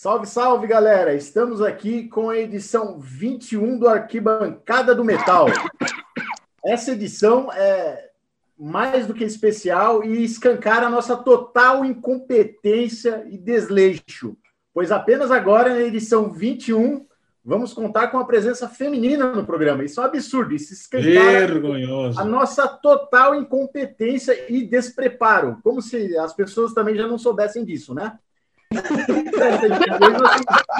Salve, salve, galera! Estamos aqui com a edição 21 do Arquibancada do Metal. Essa edição é mais do que especial e escancara a nossa total incompetência e desleixo, pois apenas agora, na edição 21, vamos contar com a presença feminina no programa. Isso é um absurdo, isso escancara Vergonhoso. a nossa total incompetência e despreparo, como se as pessoas também já não soubessem disso, né?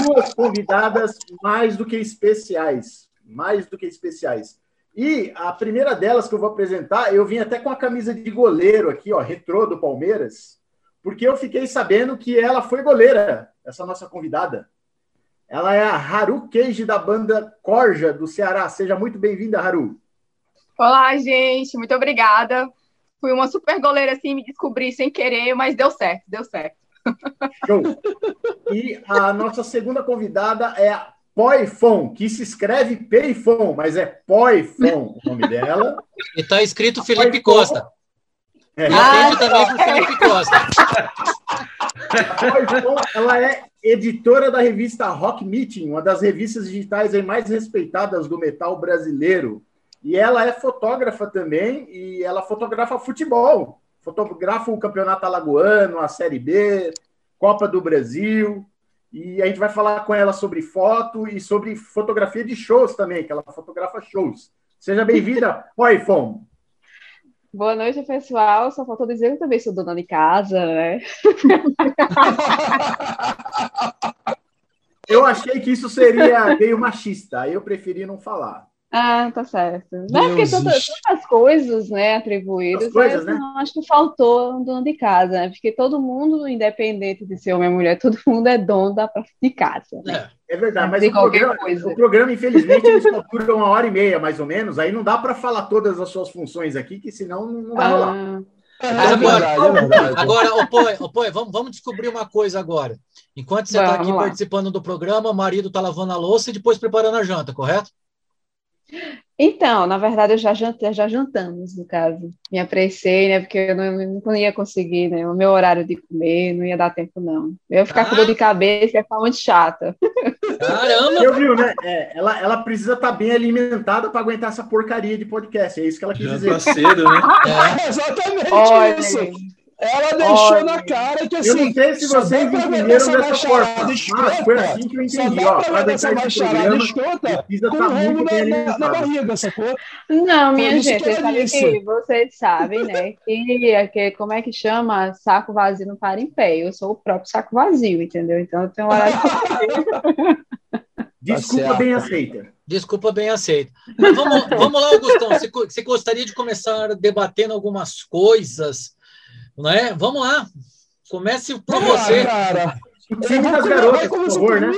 Duas convidadas mais do que especiais, mais do que especiais. E a primeira delas que eu vou apresentar, eu vim até com a camisa de goleiro aqui, ó, retrô do Palmeiras, porque eu fiquei sabendo que ela foi goleira, essa nossa convidada. Ela é a Haru Keiji da banda Corja do Ceará. Seja muito bem-vinda, Haru. Olá, gente, muito obrigada. Fui uma super goleira assim, me descobri sem querer, mas deu certo, deu certo. Show. E a nossa segunda convidada é a Poifon, que se escreve Peifon, mas é Poifon o nome dela. E tá escrito Felipe Costa. É. E atende também pro Felipe Costa. A Poifon, ela é editora da revista Rock Meeting, uma das revistas digitais mais respeitadas do metal brasileiro. E ela é fotógrafa também, e ela fotografa futebol. Fotografa o Campeonato Alagoano, a Série B, Copa do Brasil. E a gente vai falar com ela sobre foto e sobre fotografia de shows também, que ela fotografa shows. Seja bem-vinda, Poifon. Boa noite, pessoal. Só faltou dizer que eu também sou dona de casa, né? Eu achei que isso seria meio machista, aí eu preferi não falar. Ah, tá certo. Não é porque tantas, tantas coisas, né, atribuídas, As coisas, mas né? não, acho que faltou um dono de casa, né? Porque todo mundo, independente de ser homem ou mulher, todo mundo é dono da de casa, né? É. É verdade, mas De o qualquer programa, coisa. o programa, infelizmente, ele só dura uma hora e meia, mais ou menos. Aí não dá para falar todas as suas funções aqui, que senão não vai rolar. Ah, É Agora- é verdade. Agora, Poi, vamos, vamos descobrir uma coisa agora. Enquanto você está aqui lá. participando do programa, o marido está lavando a louça e depois preparando a janta, correto? Então, na verdade, eu já jantei, já jantamos, no caso. Me apressei, né? Porque eu não, não ia conseguir, né? O meu horário de comer, não ia dar tempo, não. Eu ia ficar com dor de cabeça, ia ficar muito chata. Caramba! Eu viu, né? É, ela, ela precisa estar bem alimentada para aguentar essa porcaria de podcast. É isso que ela quis Já dizer. tá cedo, né? É, Exatamente Olha, isso. Ela deixou Olha. na cara que Eu assim. não sei se vocês entenderam dessa forma, mas escrota, foi assim que eu Só entendi. dá Ó, pra para ver essa aguentar esse programa, escrota precisa com estar o rumo muito bem na, na, barriga, sacou? Não, minha gente, que vocês sabem vocês sabem, né? Que, que como é que chama? Saco vazio não para em pé. Eu sou o próprio saco vazio, entendeu? Então eu tenho horário. Desculpa certo. bem aceita. desculpa, bem aceito. Mas vamos, vamos lá, Augustão. Você gostaria de começar debatendo algumas coisas, né? Vamos lá. Comece por você. cara. O time das Vai garotas, por favor, né?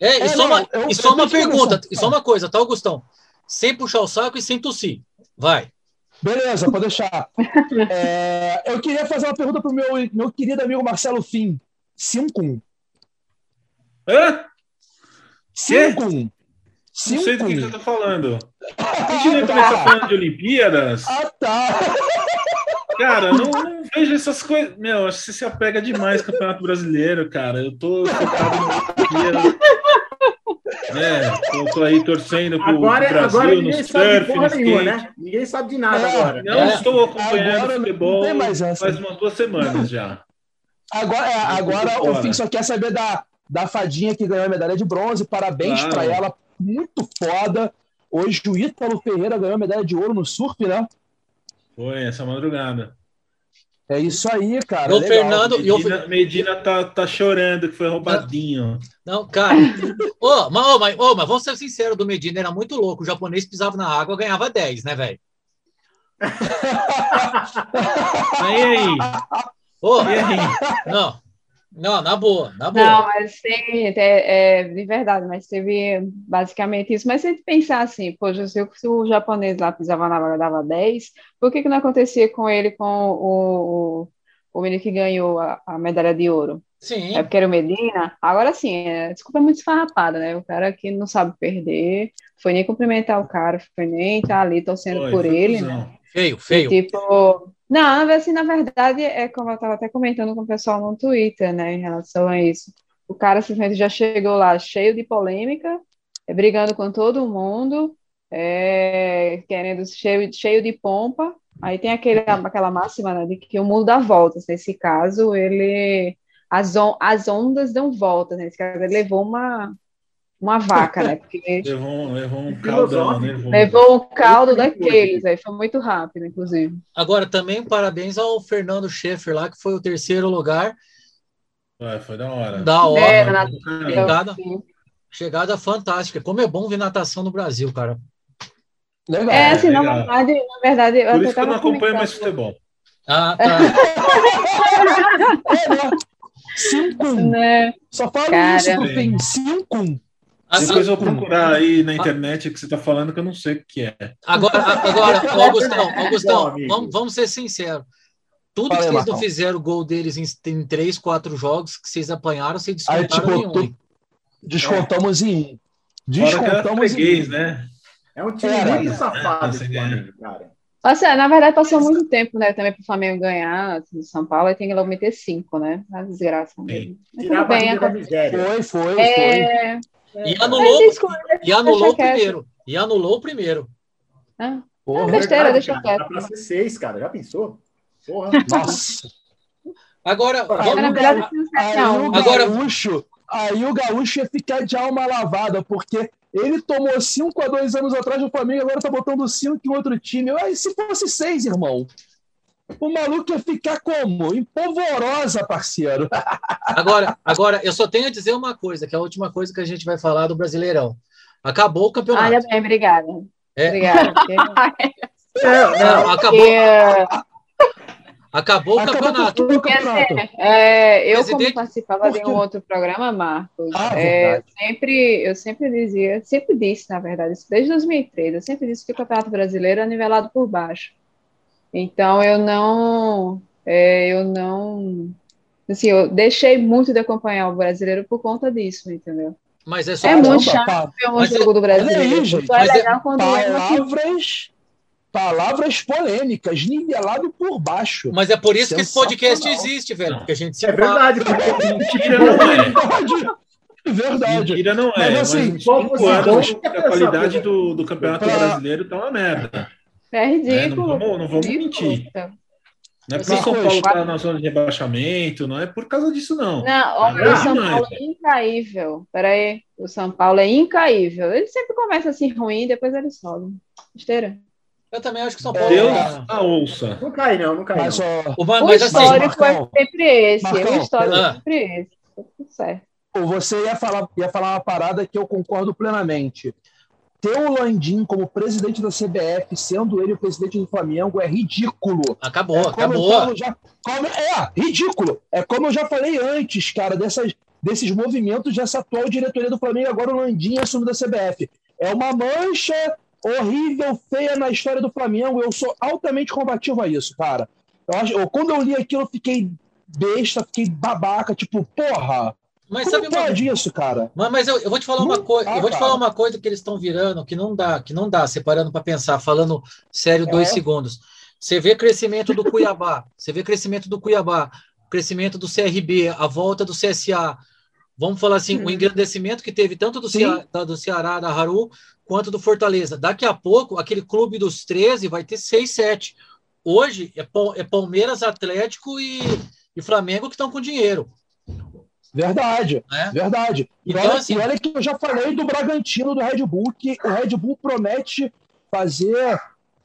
É, e É, só não, uma, eu- e só eu uma que pergunta, começar. e só uma coisa, tá, Augustão? Sem puxar o saco e sem tossir. Vai. Beleza, pode deixar. É, eu queria fazer uma pergunta pro meu, meu querido amigo Marcelo Fim. 5-1. Hã? 5-1. Não sei do que você 5-1. tá falando. A gente não começa falando de Olimpíadas? Ah, tá. Cara, não, não vejo essas coisas. Meu, acho que você se apega demais ao Campeonato Brasileiro, cara. Eu tô focado no. É, eu tô aí torcendo pro, Agora, pro Brasil agora no ninguém sabe de surf, no nenhuma, skate. né? Ninguém sabe de nada É. agora. Não É. estou acompanhando Agora não futebol tem mais essa. faz umas duas semanas já. Agora, é, agora o. Fim só quer saber da, da fadinha que ganhou a medalha de bronze. Parabéns Claro. pra ela. Muito foda. Hoje o Ítalo Ferreira ganhou a medalha de ouro no surf, né? Foi essa madrugada. É isso aí, cara. O. Fernando- E eu- Medina, Medina tá, tá chorando que foi roubadinho. Não, cara. Ô, mas, ô, mas, ô, mas vamos ser sinceros, do Medina era muito louco. O japonês pisava na água, ganhava 10, né, velho? Aí, aí. Ô, E aí? não. Não, na boa, na boa. Não, mas tem, é, é de verdade, mas teve basicamente isso. Mas se a gente pensar assim, poxa, se o, se o japonês lá pisava na e dava 10, por que que não acontecia com ele com o, o, o menino que ganhou a, a medalha de ouro? Sim. É porque era o Medina? Agora sim, é, desculpa, é muito esfarrapada, né? O cara que não sabe perder, foi nem cumprimentar o cara, foi nem estar ali torcendo Foi, por ele, né? Feio, feio. Tipo, não, assim, na verdade, é como eu estava até comentando com o pessoal no Twitter, né, em relação a isso. O cara simplesmente já chegou lá cheio de polêmica, é, brigando com todo mundo, é, querendo cheio, cheio de pompa. Aí tem aquele, aquela máxima né, de que o mundo dá voltas. Nesse caso, ele as, on, as ondas dão voltas. Nesse caso, ele levou uma, uma vaca, né? Porque levou, levou um caldão, né? levou, levou um caldo daqueles, aí foi muito rápido, inclusive. Agora, também parabéns ao Fernando Schaeffer lá, que foi o terceiro lugar. Ué, foi da hora. Da hora. É, na... chegada, chegada fantástica. Como é bom ver natação no Brasil, cara. Legal. É, assim, na verdade, na verdade. Por isso que eu não acompanho mais futebol. Ah, tá. é, 5 né? Só fala isso pro fim. 5 depois eu vou procurar aí na internet o que você está falando, que eu não sei o que é. Agora, agora Augustão, Augustão vamos, vamos ser sinceros. Tudo Fala que vocês não fizeram gol deles em, em três, quatro jogos que vocês apanharam, vocês descontaram aí, tipo, em um. Descontamos é. em Descontamos em né? É um time é, muito safado esse Flamengo, cara. Nossa, na verdade, passou muito tempo, né? Também para o Flamengo ganhar assim, São Paulo, e tem que logo meter cinco, né? A desgraça. Tirar a bem, Foi, foi, é... foi. E anulou, e anulou o primeiro. E anulou o primeiro. Ah, Porra, besteira, deixa quieto. Dá pra ser seis, cara. Já pensou? Porra. Nossa. Agora, vamos... o Agora... Gaúcho, aí o Gaúcho ia ficar de alma lavada, porque ele tomou 5 a 2 anos atrás do Flamengo, agora tá botando 5 em outro time. Aí se fosse 6, irmão? O maluco ia ficar como? Empolvorosa, parceiro. Agora, agora, eu só tenho a dizer uma coisa, que é a última coisa que a gente vai falar do Brasileirão. Acabou o campeonato. Olha bem, obrigada. É. Obrigada. Não, acabou. Acabou o campeonato. É, eu, Presidente... como participava de um outro programa, Marcos, ah, é, sempre, eu sempre dizia, sempre disse, na verdade, desde 2003, eu sempre disse que o Campeonato Brasileiro é nivelado por baixo. Então eu não, é, eu não, assim, eu deixei muito de acompanhar o brasileiro por conta disso, entendeu? Mas é só é muito chato ver um jogo é, do brasileiro. É legal é, quando palavras, palavras polêmicas, nivelado por baixo. Mas é por isso que esse podcast existe, velho, porque a gente se É verdade, porque mentira não é. Verdade. Mentira não é. Mas assim, mas anos, a qualidade do, do campeonato pra... brasileiro tá uma merda. É ridículo. É, não vamos, não vamos mentir. Não é porque o São Paulo está na zona de rebaixamento, não é por causa disso, não. Não, olha, o São Paulo é incaível. Peraí, o São Paulo é incaível. Ele sempre começa assim ruim, depois ele sobe. Esteira. Eu também acho que o São Paulo. Deus a ouça. Não cai, não, não cai. Mas, não. O, mas, o histórico assim, é sempre esse. Marcão, o histórico é sempre esse. Tá tudo certo. Você ia falar, ia falar uma parada que eu concordo plenamente ter o Landim como presidente da CBF, sendo ele o presidente do Flamengo, é ridículo. Acabou, é acabou. Já, como, é, ridículo. É como eu já falei antes, cara, dessas, desses movimentos dessa atual diretoria do Flamengo, agora o Landim assumindo a CBF. É uma mancha horrível, feia na história do Flamengo. Eu sou altamente combativo a isso, cara. Eu, acho, eu, quando eu li aquilo, eu fiquei besta, fiquei babaca, tipo, porra, mas sabe uma... pode isso, cara? Mas, mas eu, eu, vou te falar uma coisa, eu vou te falar uma coisa que eles estão virando que não dá, que não dá, separando para pensar, falando sério é. dois segundos. Você vê crescimento do Cuiabá, você vê crescimento do Cuiabá, crescimento do CRB, a volta do CSA. Vamos falar assim, hum. o uhum. engrandecimento que teve tanto do, Cea, do Ceará, da Haru, quanto do Fortaleza. Daqui a pouco, aquele clube dos 13 vai ter 6, 7. Hoje é, é Palmeiras, Atlético e, e Flamengo que estão com dinheiro. Verdade, é? verdade. E, então, olha, assim, e olha que eu já falei do Bragantino, do Red Bull, que o Red Bull promete fazer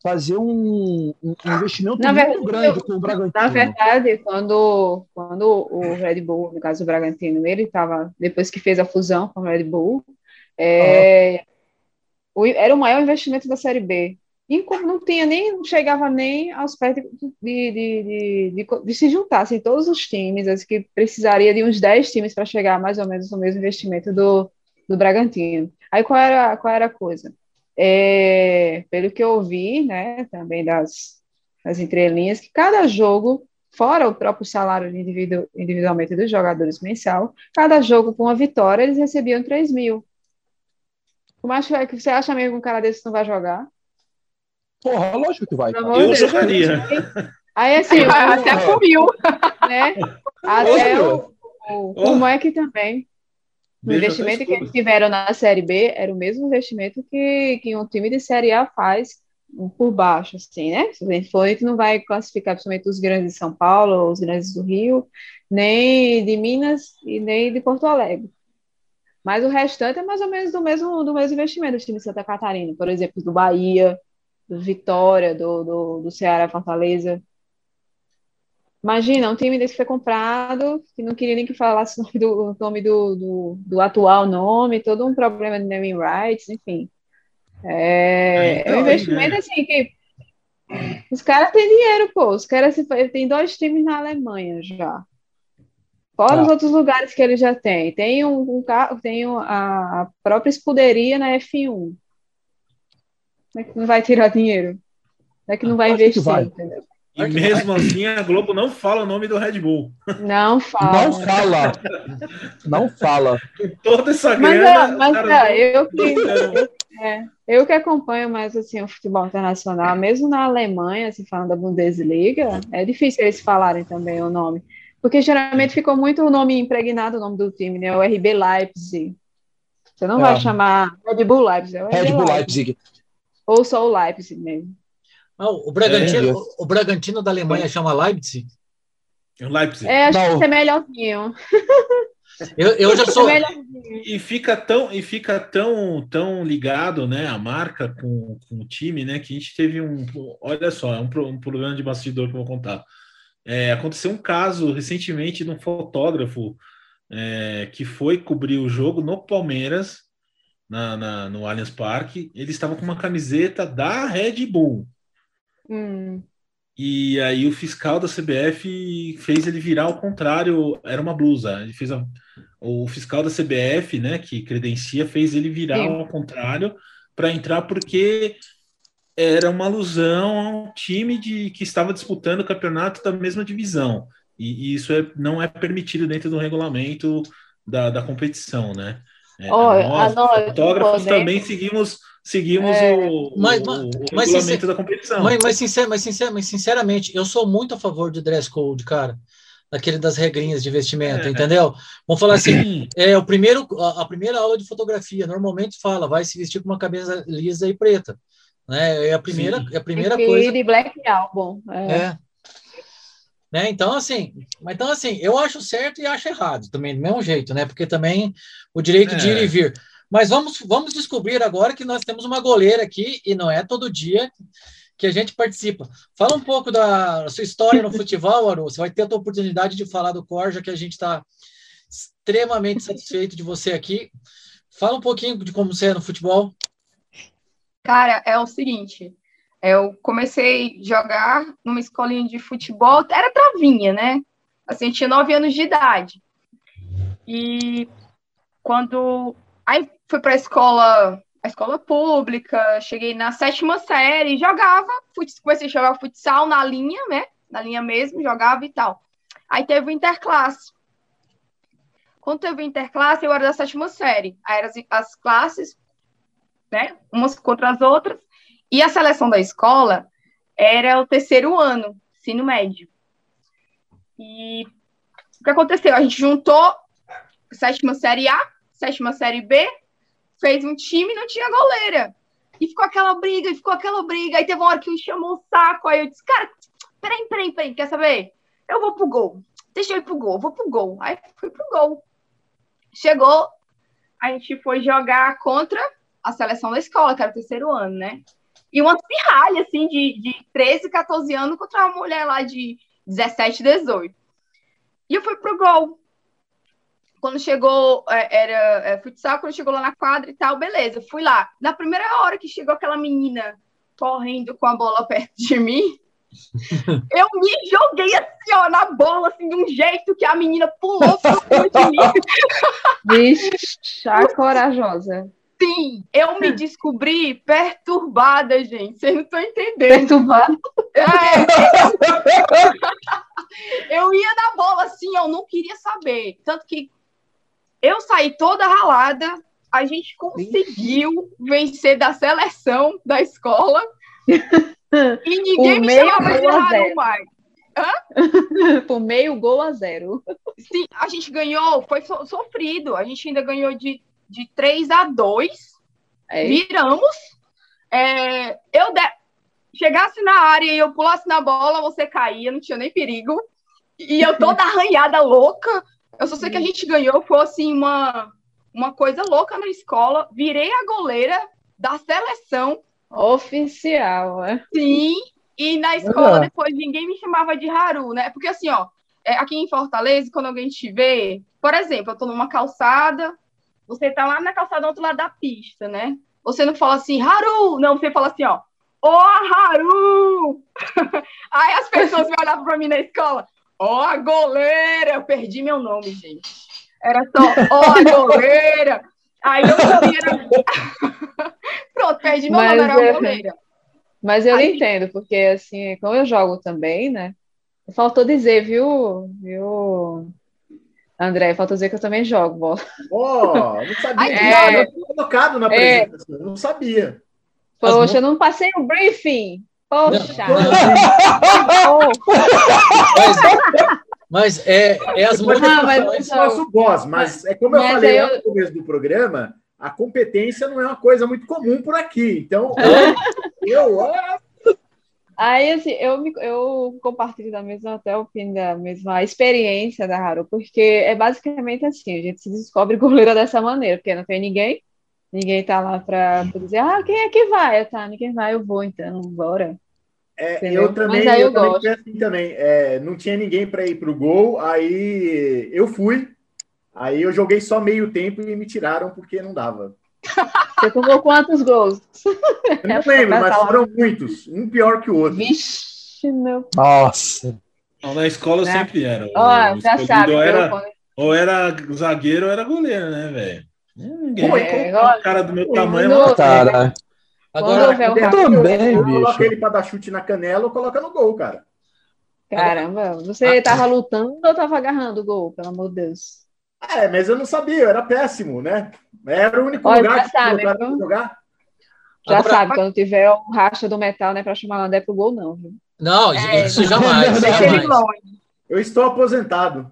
fazer um, um investimento na muito verdade, grande com o Bragantino. Na verdade, quando, quando o Red Bull, no caso o Bragantino, ele estava, depois que fez a fusão com o Red Bull, é, o, era o maior investimento da Série B. Não tinha nem, não chegava nem aos pés de, de, de, de, se juntar, assim, todos os times, assim, que precisaria de uns 10 times para chegar mais ou menos no mesmo investimento do, do Bragantino. Aí qual era, qual era a coisa? É, pelo que eu vi, né, também das, das entrelinhas, que cada jogo, fora o próprio salário individu, individualmente dos jogadores mensal, cada jogo com uma vitória, eles recebiam 3 mil. Como acha, que você acha mesmo que um cara desse não vai jogar? Porra, lógico que vai. Eu jogaria. Aí assim, até comiu, né? Até o, o, o Mac também. O investimento que eles tiveram na Série B era o mesmo investimento que, que um time de Série A faz por baixo, assim, né? Se a gente for, a gente não vai classificar principalmente os grandes de São Paulo, os grandes do Rio, nem de Minas e nem de Porto Alegre. Mas o restante é mais ou menos do mesmo, do mesmo investimento do time de Santa Catarina, por exemplo, do Bahia, do Vitória, do, do, do Ceará Fortaleza. Imagina, um time desse foi comprado, que não queria nem que falasse o nome do, nome do, do, do atual nome, todo um problema de naming rights, enfim. É, então, é um investimento né? assim que os caras têm dinheiro, pô. Os caras tem dois times na Alemanha já. Fora tá. os outros lugares que ele já tem. Tem um, um carro, tem a, a própria escuderia na F1. Como é que não vai tirar dinheiro? Como é que não vai investir? Vai. E mesmo assim a Globo não fala o nome do Red Bull. Não fala. Não fala. Não fala. Toda essa grana. Mas, mas cara, é, eu, que, é, eu que acompanho mais assim, o futebol internacional, mesmo na Alemanha, se assim, falando da Bundesliga, é difícil eles falarem também o nome. Porque geralmente ficou muito o nome impregnado, o nome do time, né? O RB Leipzig. Você não é. vai chamar Red Bull Leipzig. É Red Bull Leipzig. Leipzig. Ou só o Leipzig mesmo. o, Bragantino, é. o Bragantino da Alemanha chama Leipzig? Leipzig. É, acho não. que é melhorzinho. Eu, eu já sou. E fica tão, e fica tão, tão ligado, né, a marca com, com o time, né, que a gente teve um. Olha só, é um, um problema de bastidor que eu vou contar. É, aconteceu um caso recentemente de um fotógrafo é, que foi cobrir o jogo no Palmeiras, na, na, no Allianz Parque. Ele estava com uma camiseta da Red Bull. Hum. E aí o fiscal da CBF fez ele virar ao contrário, era uma blusa. Ele fez a, o fiscal da CBF, né, que credencia, fez ele virar Sim. ao contrário para entrar porque era uma alusão a um time de, que estava disputando o campeonato da mesma divisão. E, e isso é, não é permitido dentro do regulamento da, da competição, né? É, oh, nós, ah, fotógrafos também seguimos seguimos é, o, mas, o, o mas, regulamento da competição. Mas, mas, sincer, mas, sincer, mas, sinceramente, eu sou muito a favor de dress code, cara. Daquele das regrinhas de vestimento, é, entendeu? Vamos falar assim, é o primeiro, a, a, primeira aula de fotografia normalmente fala, vai se vestir com uma cabeça lisa e preta, né? É a primeira, é a primeira coisa. de black album. É. é. Né? Então, assim, então, assim, eu acho certo e acho errado também, do mesmo jeito, né? Porque também o direito de ir e é. vir. Mas vamos, vamos descobrir agora que nós temos uma goleira aqui, e não é todo dia que a gente participa. Fala um pouco da sua história no futebol, Aru. Você vai ter a tua oportunidade de falar do Corja, que a gente está extremamente satisfeito de você aqui. Fala um pouquinho de como você é no futebol. Cara, é o seguinte, eu comecei a jogar numa escolinha de futebol, era travinha, né? Assim, tinha nove anos de idade. E quando Aí fui para a escola, a escola pública, cheguei na sétima série, jogava, comecei a jogar futsal na linha, né? Na linha mesmo, jogava e tal. Aí teve o interclasse. Quando teve o interclasse, eu era da sétima série. Aí eram as, as classes, né? Umas contra as outras. E a seleção da escola era o terceiro ano, ensino médio. E o que aconteceu? A gente juntou sétima série A sétima série B, fez um time e não tinha goleira. E ficou aquela briga, e ficou aquela briga. Aí teve uma hora que me chamou o saco. Aí eu disse, cara, peraí, peraí, peraí, quer saber? Eu vou pro gol. Deixa eu ir pro gol, vou pro gol. Aí fui pro gol. Chegou, a gente foi jogar contra a seleção da escola, que era o terceiro ano, né? E uma pirralha, assim, de, de 13, 14 anos contra uma mulher lá de 17, 18. E eu fui pro gol quando chegou, é, era é, futsal, quando chegou lá na quadra e tal, beleza, fui lá. Na primeira hora que chegou aquela menina correndo com a bola perto de mim, eu me joguei assim, ó, na bola, assim, de um jeito que a menina pulou cima de mim. Vixe, corajosa. Sim, eu me descobri perturbada, gente. Vocês não estão entendendo. Perturbada? É. eu ia na bola assim, eu não queria saber. Tanto que eu saí toda ralada, a gente conseguiu vencer da seleção da escola e ninguém me chamava de errado mais. Por meio gol a zero. Sim, a gente ganhou, foi so- sofrido. A gente ainda ganhou de, de 3 a 2. É, Viramos. É, eu de- chegasse na área e eu pulasse na bola, você caía, não tinha nem perigo. E eu toda arranhada, louca. Eu só sei que a gente ganhou, foi assim, uma, uma coisa louca na escola. Virei a goleira da seleção, oficial, é. sim. E na escola, Olha. depois, ninguém me chamava de Haru, né? Porque assim, ó, é, aqui em Fortaleza, quando alguém te vê, por exemplo, eu tô numa calçada, você tá lá na calçada do outro lado da pista, né? Você não fala assim, Haru! Não, você fala assim, ó, Ô, Haru! Aí as pessoas me olhavam pra mim na escola, Ó, a goleira! Eu perdi meu nome, gente. Era só, ó, a goleira! Aí eu também era... Pronto, perdi meu Mas nome, era é- a goleira. Mas eu Aí- entendo, porque assim, como eu jogo também, né? Faltou dizer, viu, viu, André? Faltou dizer que eu também jogo bola. Ó, não sabia Ai, é. Eu tinha colocado na É. apresentação. Não sabia. Poxa, eu não passei o briefing. Poxa. Mas é, é as Não, mas- modificações. Eu nosso boss, mas é como eu Mas falei eu- no começo do programa, a competência não é uma coisa muito comum por aqui. Então, eu, ah, Aí, assim, eu, me- eu compartilho da mesma até opinião, da mesma experiência da Haru, porque é basicamente assim, a gente se descobre goleira dessa maneira, porque não tem ninguém, ninguém tá lá pra pra dizer, ah, quem é que vai? Eu, tá, ninguém vai, eu vou, então, bora. é, eu também, Mas aí eu eu também assim também. É, não tinha ninguém para ir pro gol, aí eu fui. Aí eu joguei só meio tempo e me tiraram porque não dava. Você tomou quantos gols? Eu não lembro, pra mas foram muitos, um pior que o outro. Vixe, meu. Nossa. Não, na escola eu É. sempre era. Ó, O já sabe, ou eu, era, ou era zagueiro ou era goleiro, né, velho? Ninguém É, olha, cara do meu tamanho eu- lá. Cara, Agora, Eu rato, também, eu bicho. coloco ele para dar chute na canela ou coloca no gol, cara. caramba, você tava lutando ou tava agarrando o gol, pelo amor de Deus? É, mas eu não sabia, eu era péssimo, né? Era o único Olha, lugar que sabe, pra viu? jogar. Já Agora- sabe, quando tiver o racha do metal, né, pra chamar o André pro gol, não, viu? não, É. isso jamais, ele jamais. longe. Eu estou aposentado.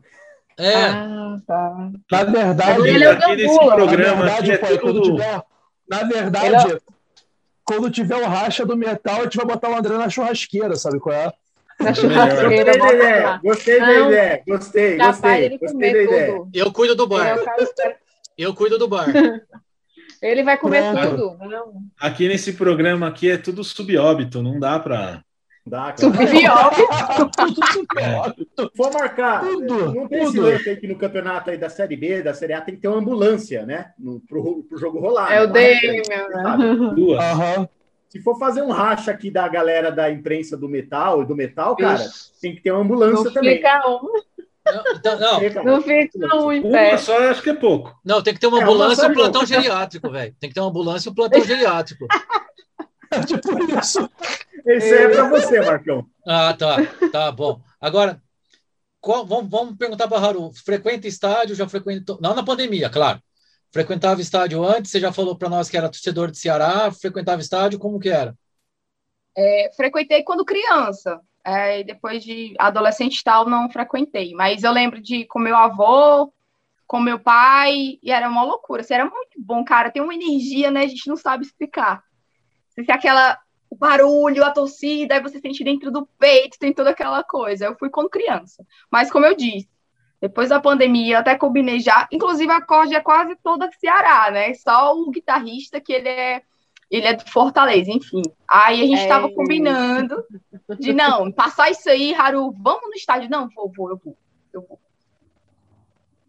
É, Ah, tá. na verdade, Ele é aqui nesse programa na aqui verdade, é quando tudo... tiver, na verdade, quando tiver o racha do metal, a gente vai botar o André na churrasqueira, sabe qual é? Na É churrasqueira, Gostei da ideia, gostei da Não. ideia, gostei, gostei, da ideia. eu cuido do é bar. espera- Eu cuido do bar. ele vai comer Pronto. tudo. Não. Aqui nesse programa aqui é tudo subóbito, não dá cara. Pior. Se for marcar, Tudo, não tem esse tudo. lance aí que no campeonato aí da Série B, da Série A, tem que ter uma ambulância, né? No, pro, pro jogo rolar. É o né? DM, meu, né? Duas. Aham. Se for fazer um racha aqui da galera da imprensa do metal, do metal, cara, Ixi, tem que ter uma ambulância Não também. fica um, Não, então, não, Fica- não fica um em Uma pé. só eu acho que é pouco. não, tem que ter uma É, ambulância e uma um plantão só- geriátrico, velho. Tem que ter uma ambulância e um plantão geriátrico. É tipo isso. Esse aí é pra você, Marcão. Ah, tá. Tá bom. Agora, qual- vamos, vamos perguntar para Haru. Frequenta estádio? Já frequentou? Não na pandemia, claro. Frequentava estádio antes? Você já falou para nós que era torcedor de Ceará. Frequentava estádio? Como que era? É, frequentei quando criança. É, depois de adolescente tal, não frequentei. Mas eu lembro de com meu avô, com meu pai, e era uma loucura. Assim, era muito bom, cara. Tem uma energia, né? A gente não sabe explicar. Tem aquela o barulho, a torcida, aí você sente dentro do peito, tem toda aquela coisa. Eu fui quando criança. Mas como eu disse, depois da pandemia, eu até combinei já. Inclusive, a corda é quase toda Ceará, né? Só o guitarrista que ele é ele é de Fortaleza, enfim. Aí a gente É. tava combinando de não, passar isso aí, Haru, vamos no estádio. Não, vou, vou, eu vou. Eu vou.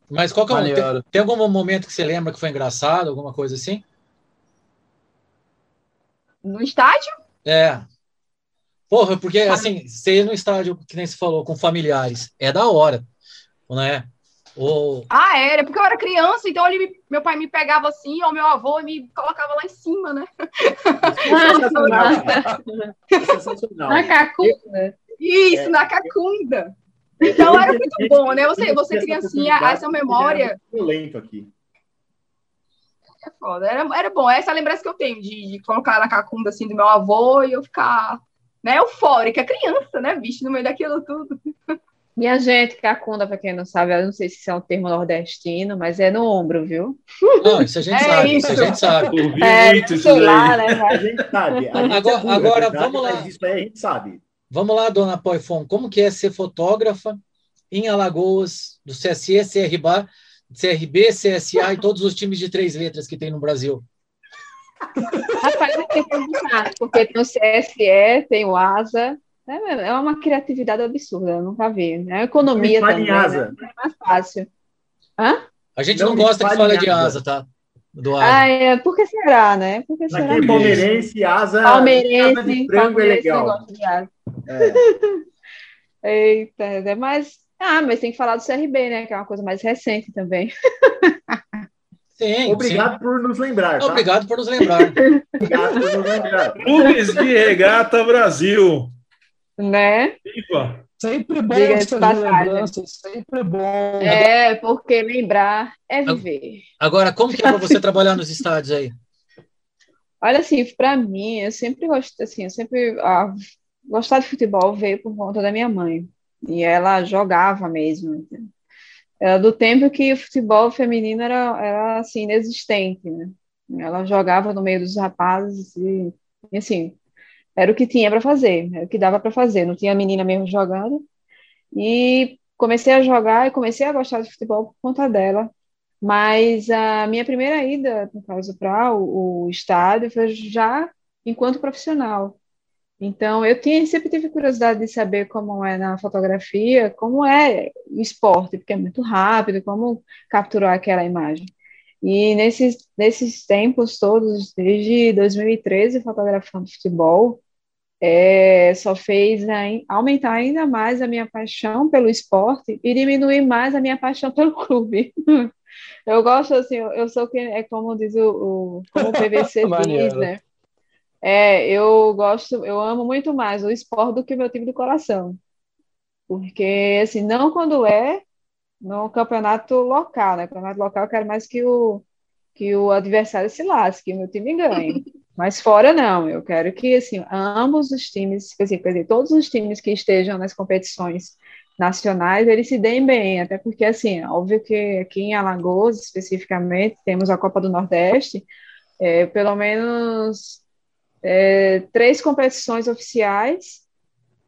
Mas qual que é o, tem, tem algum momento que você lembra que foi engraçado, alguma coisa assim? No estádio? É. Porra, porque assim, você ir no estádio, que nem você falou, com familiares, é da hora, né? Ou, Ah, era, porque eu era criança, então ele me- meu pai me pegava assim, ou meu avô e me colocava lá em cima, né? Sensacional, cara. Sensacional. Na cacunda. Isso, É. na cacunda. Então era muito bom, né? Você, você Essa criancinha, oportunidade essa memória era muito Violento aqui. é foda. Era, era bom. Essa é a lembrança que eu tenho de, de colocar na cacunda assim do meu avô e eu ficar né, eufórica, criança, né, bicho, no meio daquilo tudo. Minha gente, cacunda, para quem não sabe, eu não sei se isso é um termo nordestino, mas é no ombro, viu? Não, isso a gente É sabe, isso. isso a gente sabe. Ouvi É, muito isso sei lá, daí. né? A gente sabe. A gente Agora- é burra, agora, é verdade, vamos lá. Isso aí a gente sabe. Vamos lá, dona Poifon, como que é ser fotógrafa em Alagoas, do CSE, CRBA, CRB, CSA e todos os times de três letras que tem no Brasil? Rapaz, eu tenho que perguntar, porque tem o CSE, tem o ASA, é, é uma criatividade absurda, eu nunca vi. Né? A economia Não também, em asa. né? é mais fácil. Hã? A gente Não não, gosta que fale fala de asa. asa, tá? Do asa. Ah, é, por que será, né? Por que será? Mesmo? palmeirense, asa, Palmeirense, de frango é legal. negócio de asa. É. Eita, é mais. Ah, mas tem que falar do CRB, né? Que é uma coisa mais recente também. Sim, Obrigado por nos lembrar. sim. Tá? Obrigado por nos lembrar. Obrigado por nos lembrar. Clubes de Regata Brasil. Né? Viva! Sempre bom Diga-se essas lembranças, sempre bom. É, porque lembrar é viver. Agora, como que é para você trabalhar nos estádios aí? Olha, assim, para mim, eu sempre gosto, assim, eu sempre ah, gostar de futebol veio por conta da minha mãe. E ela jogava mesmo. Era do tempo que o futebol feminino era, era assim, inexistente, né? Ela jogava no meio dos rapazes e, e, assim, era o que tinha para fazer, era o que dava para fazer. Não tinha menina mesmo jogando. E comecei a jogar e comecei a gostar de futebol por conta dela. Mas a minha primeira ida, no caso, para o, o estádio foi já enquanto profissional. Então, eu tinha, sempre tive curiosidade de saber como é na fotografia, como é o esporte, porque é muito rápido, como capturar aquela imagem. E nesses, nesses tempos todos, desde 2013, fotografando futebol, é, só fez ai- aumentar ainda mais a minha paixão pelo esporte e diminuir mais a minha paixão pelo clube. Eu gosto assim, eu, sou que é como diz o, o como o PVC diz, né? É, eu gosto, eu amo muito mais o esporte do que o meu time do coração. Porque assim, não quando é no campeonato local, né? Campeonato local eu quero mais que o que o adversário se lasque, que o meu time ganhe. Mas fora não, eu quero que assim, ambos os times, quer dizer, quer dizer, todos os times que estejam nas competições nacionais, eles se deem bem, até porque assim, óbvio que aqui em Alagoas, especificamente, temos a Copa do Nordeste, é, pelo menos é, três competições oficiais,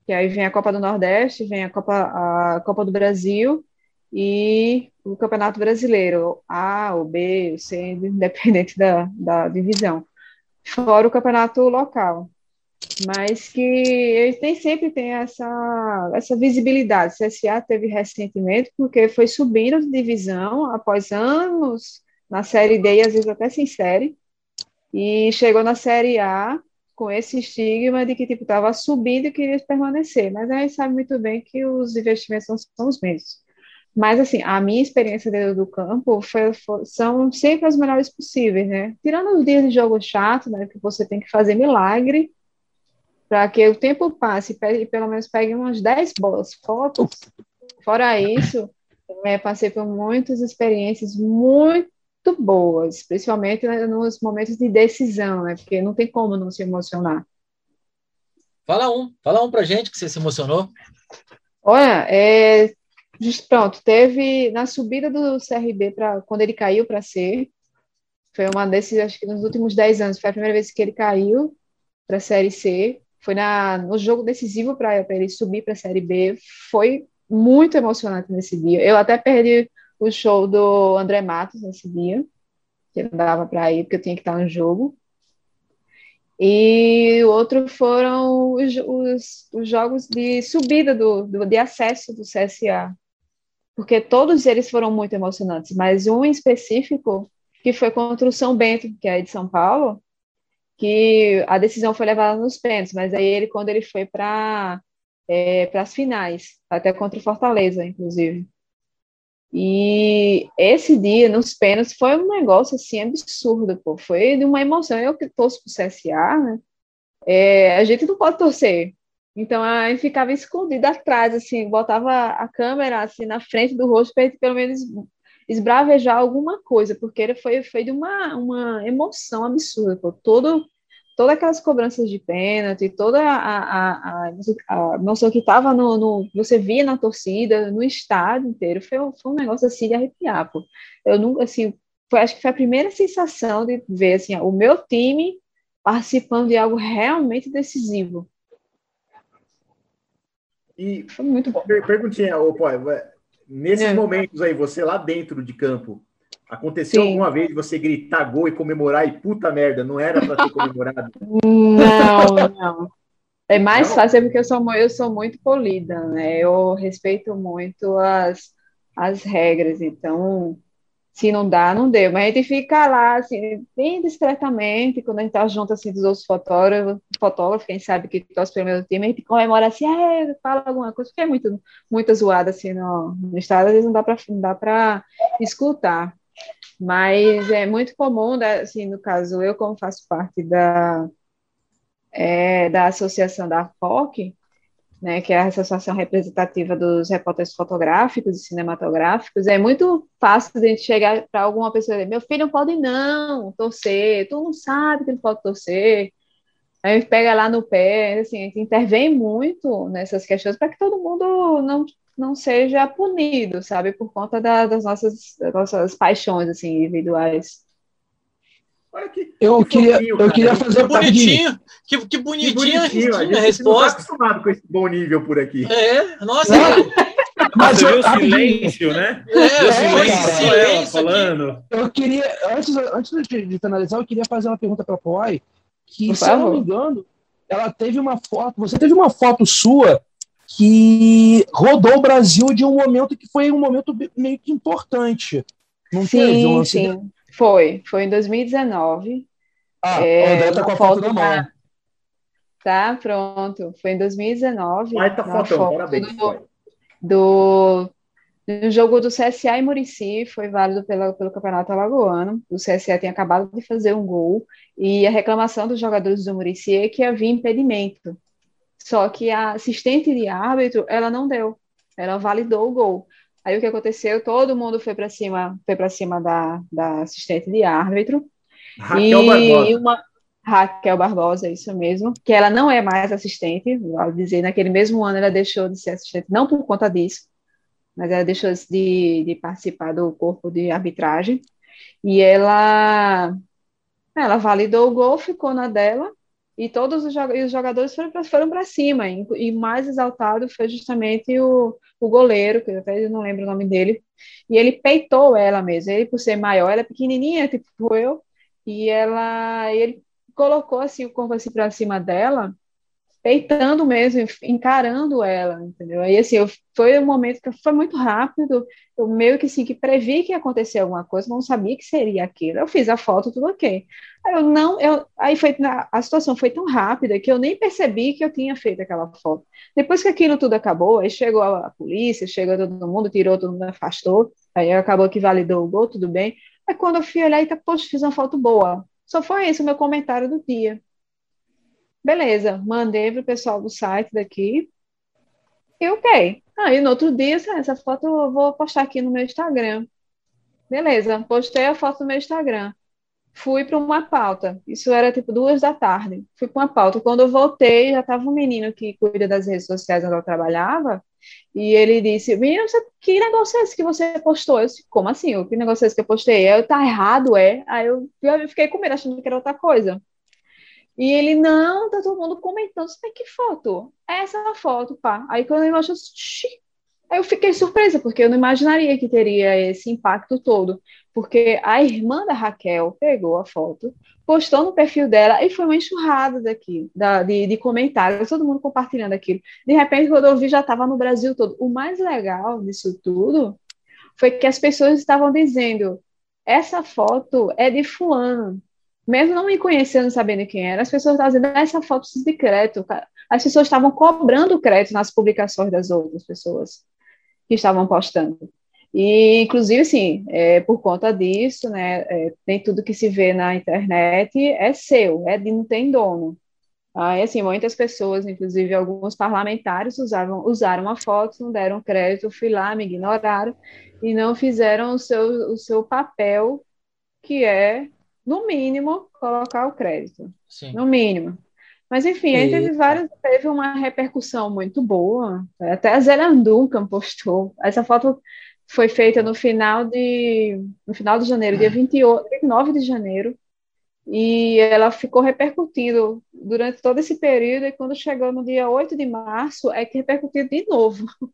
que aí vem a Copa do Nordeste, vem a Copa, a Copa do Brasil e o Campeonato Brasileiro, A, o B, o C, independente da, da divisão. Fora o campeonato local. Mas que eles nem sempre tem essa, essa visibilidade. O CSA teve recentemente, porque foi subindo de divisão após anos na Série D e às vezes até sem série, e chegou na Série A com esse estigma de que tipo estava subindo e queria permanecer, mas a gente sabe muito bem que os investimentos não são os mesmos. Mas assim, a minha experiência dentro do campo foi, foi- são sempre as melhores possíveis, né? Tirando os dias de jogo chato, né, que você tem que fazer milagre para que o tempo passe e pe- pelo menos pegue umas 10 boas fotos. Fora isso, é, passei por muitas experiências muito boas, principalmente né, nos momentos de decisão, né? Porque não tem como não se emocionar. Fala um, fala um pra gente que você se emocionou. Olha, é, pronto, teve na subida do CRB para quando ele caiu para C, foi uma desses, acho que nos últimos 10 anos, foi a primeira vez que ele caiu para a Série C, foi na, no jogo decisivo para ele subir para a Série B, foi muito emocionante nesse dia. Eu até perdi o show do André Matos nesse dia, que não dava para ir, porque eu tinha que estar no jogo. E o outro foram os, os, os jogos de subida do, do, de acesso do CSA, porque todos eles foram muito emocionantes, mas um em específico, que foi contra o São Bento, que é de São Paulo, que a decisão foi levada nos pênaltis, mas aí ele, quando ele foi para é, as finais, até contra o Fortaleza, inclusive. E esse dia, nos pênaltis, foi um negócio assim absurdo, pô. Foi de uma emoção. Eu que torço pro CSA, né? É, a gente não pode torcer. Então a gente ficava escondido atrás, assim, botava a câmera assim na frente do rosto para pelo menos esbravejar alguma coisa, porque foi, foi de uma, uma emoção absurda, pô. Todo, todas aquelas cobranças de pênalti, toda a, a, a, noção que estava no, no, Você via na torcida, no estádio inteiro, foi, foi um negócio assim de arrepiar, pô. Eu nunca, assim, foi, acho que foi a primeira sensação de ver, assim, o meu time participando de algo realmente decisivo. E foi muito bom. Perguntinha, ô, nesses é. momentos aí, você lá dentro de campo, Aconteceu Sim. alguma vez você gritar gol e comemorar e puta merda, não era para ter comemorado? Não, não. É mais não. fácil porque eu sou, eu sou muito polida, né? Eu respeito muito as, as regras, então se não dá, não deu. Mas a gente fica lá, assim, bem discretamente, quando a gente tá junto, assim, dos outros fotógrafos, fotógrafos, quem sabe que torce pelo meu time, a gente comemora assim, ah, fala alguma coisa, porque é muito, muito zoada, assim, no, no estado, às vezes não dá para não dá escutar. Mas é muito comum, né, assim, no caso, eu como faço parte da, é, da associação da FOC, né, que é a Associação Representativa dos Repórteres Fotográficos e Cinematográficos, é muito fácil de chegar para alguma pessoa e dizer, meu filho não pode não torcer, tu não sabe que ele pode torcer, a gente pega lá no pé, assim, a gente intervém muito nessas questões para que todo mundo não não seja punido, sabe, por conta da, das, nossas, das nossas paixões assim individuais. Que, eu que queria, eu queria fazer que bonitinho, que, que bonitinho, que bonitinho a, gente, a resposta. Tá acostumado com esse bom nível por aqui. É, nossa. Mas Você eu, viu o silêncio, né? É, é, silêncio, silêncio falando. Eu queria, antes, antes de, de finalizar, eu queria fazer uma pergunta para a Poi, que, Por se favor. eu não me engano, ela teve uma foto, você teve uma foto sua que rodou o Brasil de um momento que foi um momento meio que importante. Não sim, teve um sim. Foi, foi em 2019. Ah, é, tá com a foto na mão. Tá, pronto. Foi em 2019. Vai tá foto, parabéns. Do, do, do jogo do CSA e Murici, foi válido pela, pelo Campeonato Alagoano. O CSA tem acabado de fazer um gol e a reclamação dos jogadores do Murici é que havia impedimento. Só que a assistente de árbitro, ela não deu. Ela validou o gol. Aí o que aconteceu? Todo mundo foi para cima, foi para cima da, da assistente de árbitro. Raquel e Barbosa. Uma, Raquel Barbosa, isso mesmo, que ela não é mais assistente, vou dizer, naquele mesmo ano ela deixou de ser assistente, não por conta disso, mas ela deixou de, de participar do corpo de arbitragem, e ela, ela validou o gol, ficou na dela, e todos os, jogadores foram para cima, e mais exaltado foi justamente o, o goleiro, que eu até não lembro o nome dele, e ele peitou ela mesmo, ele por ser maior, ela é pequenininha, tipo eu, e ela, ele colocou assim o corpo assim para cima dela, peitando mesmo, encarando ela, entendeu? Aí assim, eu, foi um momento que foi muito rápido, eu meio que assim, que previ que ia acontecer alguma coisa, não sabia que seria aquilo. Eu fiz a foto, tudo ok. Aí eu não, eu, aí foi, a situação foi tão rápida que eu nem percebi que eu tinha feito aquela foto. Depois que aquilo tudo acabou, aí chegou a, a polícia, chegou todo mundo, tirou, todo mundo afastou, aí acabou que validou o gol, tudo bem. Aí quando eu fui olhar, tá, poxa, fiz uma foto boa. Só foi esse o meu comentário do dia. Beleza, mandei para o pessoal do site daqui. E ok. Aí no outro dia, essa foto eu vou postar aqui no meu Instagram. Beleza, postei a foto no meu Instagram. Fui para uma pauta. Isso era tipo duas da tarde. Fui para uma pauta. Quando eu voltei, já estava um menino que cuida das redes sociais onde eu trabalhava. E ele disse: Menino, que negócio é esse que você postou? Eu disse: Como assim? Que negócio é esse que eu postei? Eu, tá errado, é? Aí eu, eu fiquei com medo, achando que era outra coisa. E ele, não, tá todo mundo comentando, tem que foto? Essa é a foto, pá. Aí quando eu imagino, aí eu fiquei surpresa, porque eu não imaginaria que teria esse impacto todo. Porque a irmã da Raquel pegou a foto, postou no perfil dela e foi uma enxurrada daqui, da, de, de comentários, todo mundo compartilhando aquilo. De repente, quando eu vi, já estava no Brasil todo. O mais legal disso tudo foi que as pessoas estavam dizendo: essa foto é de fulano mesmo não me conhecendo, sabendo quem era, as pessoas estavam dizendo essa foto de crédito. As pessoas estavam cobrando crédito nas publicações das outras pessoas que estavam postando. E, inclusive, assim, é, por conta disso, né, é, nem tudo que se vê na internet é seu, é de não tem dono. Aí, assim, muitas pessoas, inclusive alguns parlamentares, usavam, usaram a foto, não deram crédito, fui lá, me ignoraram e não fizeram o seu, o seu papel, que é no mínimo, colocar o crédito. Sim. No mínimo. Mas, enfim, aí teve várias, teve uma repercussão muito boa. Até a Zélia Duncan postou. Essa foto foi feita no final de, no final de janeiro, dia 28, 29 de janeiro. E ela ficou repercutindo durante todo esse período, e quando chegou no dia 8 de março, é que repercutiu de novo,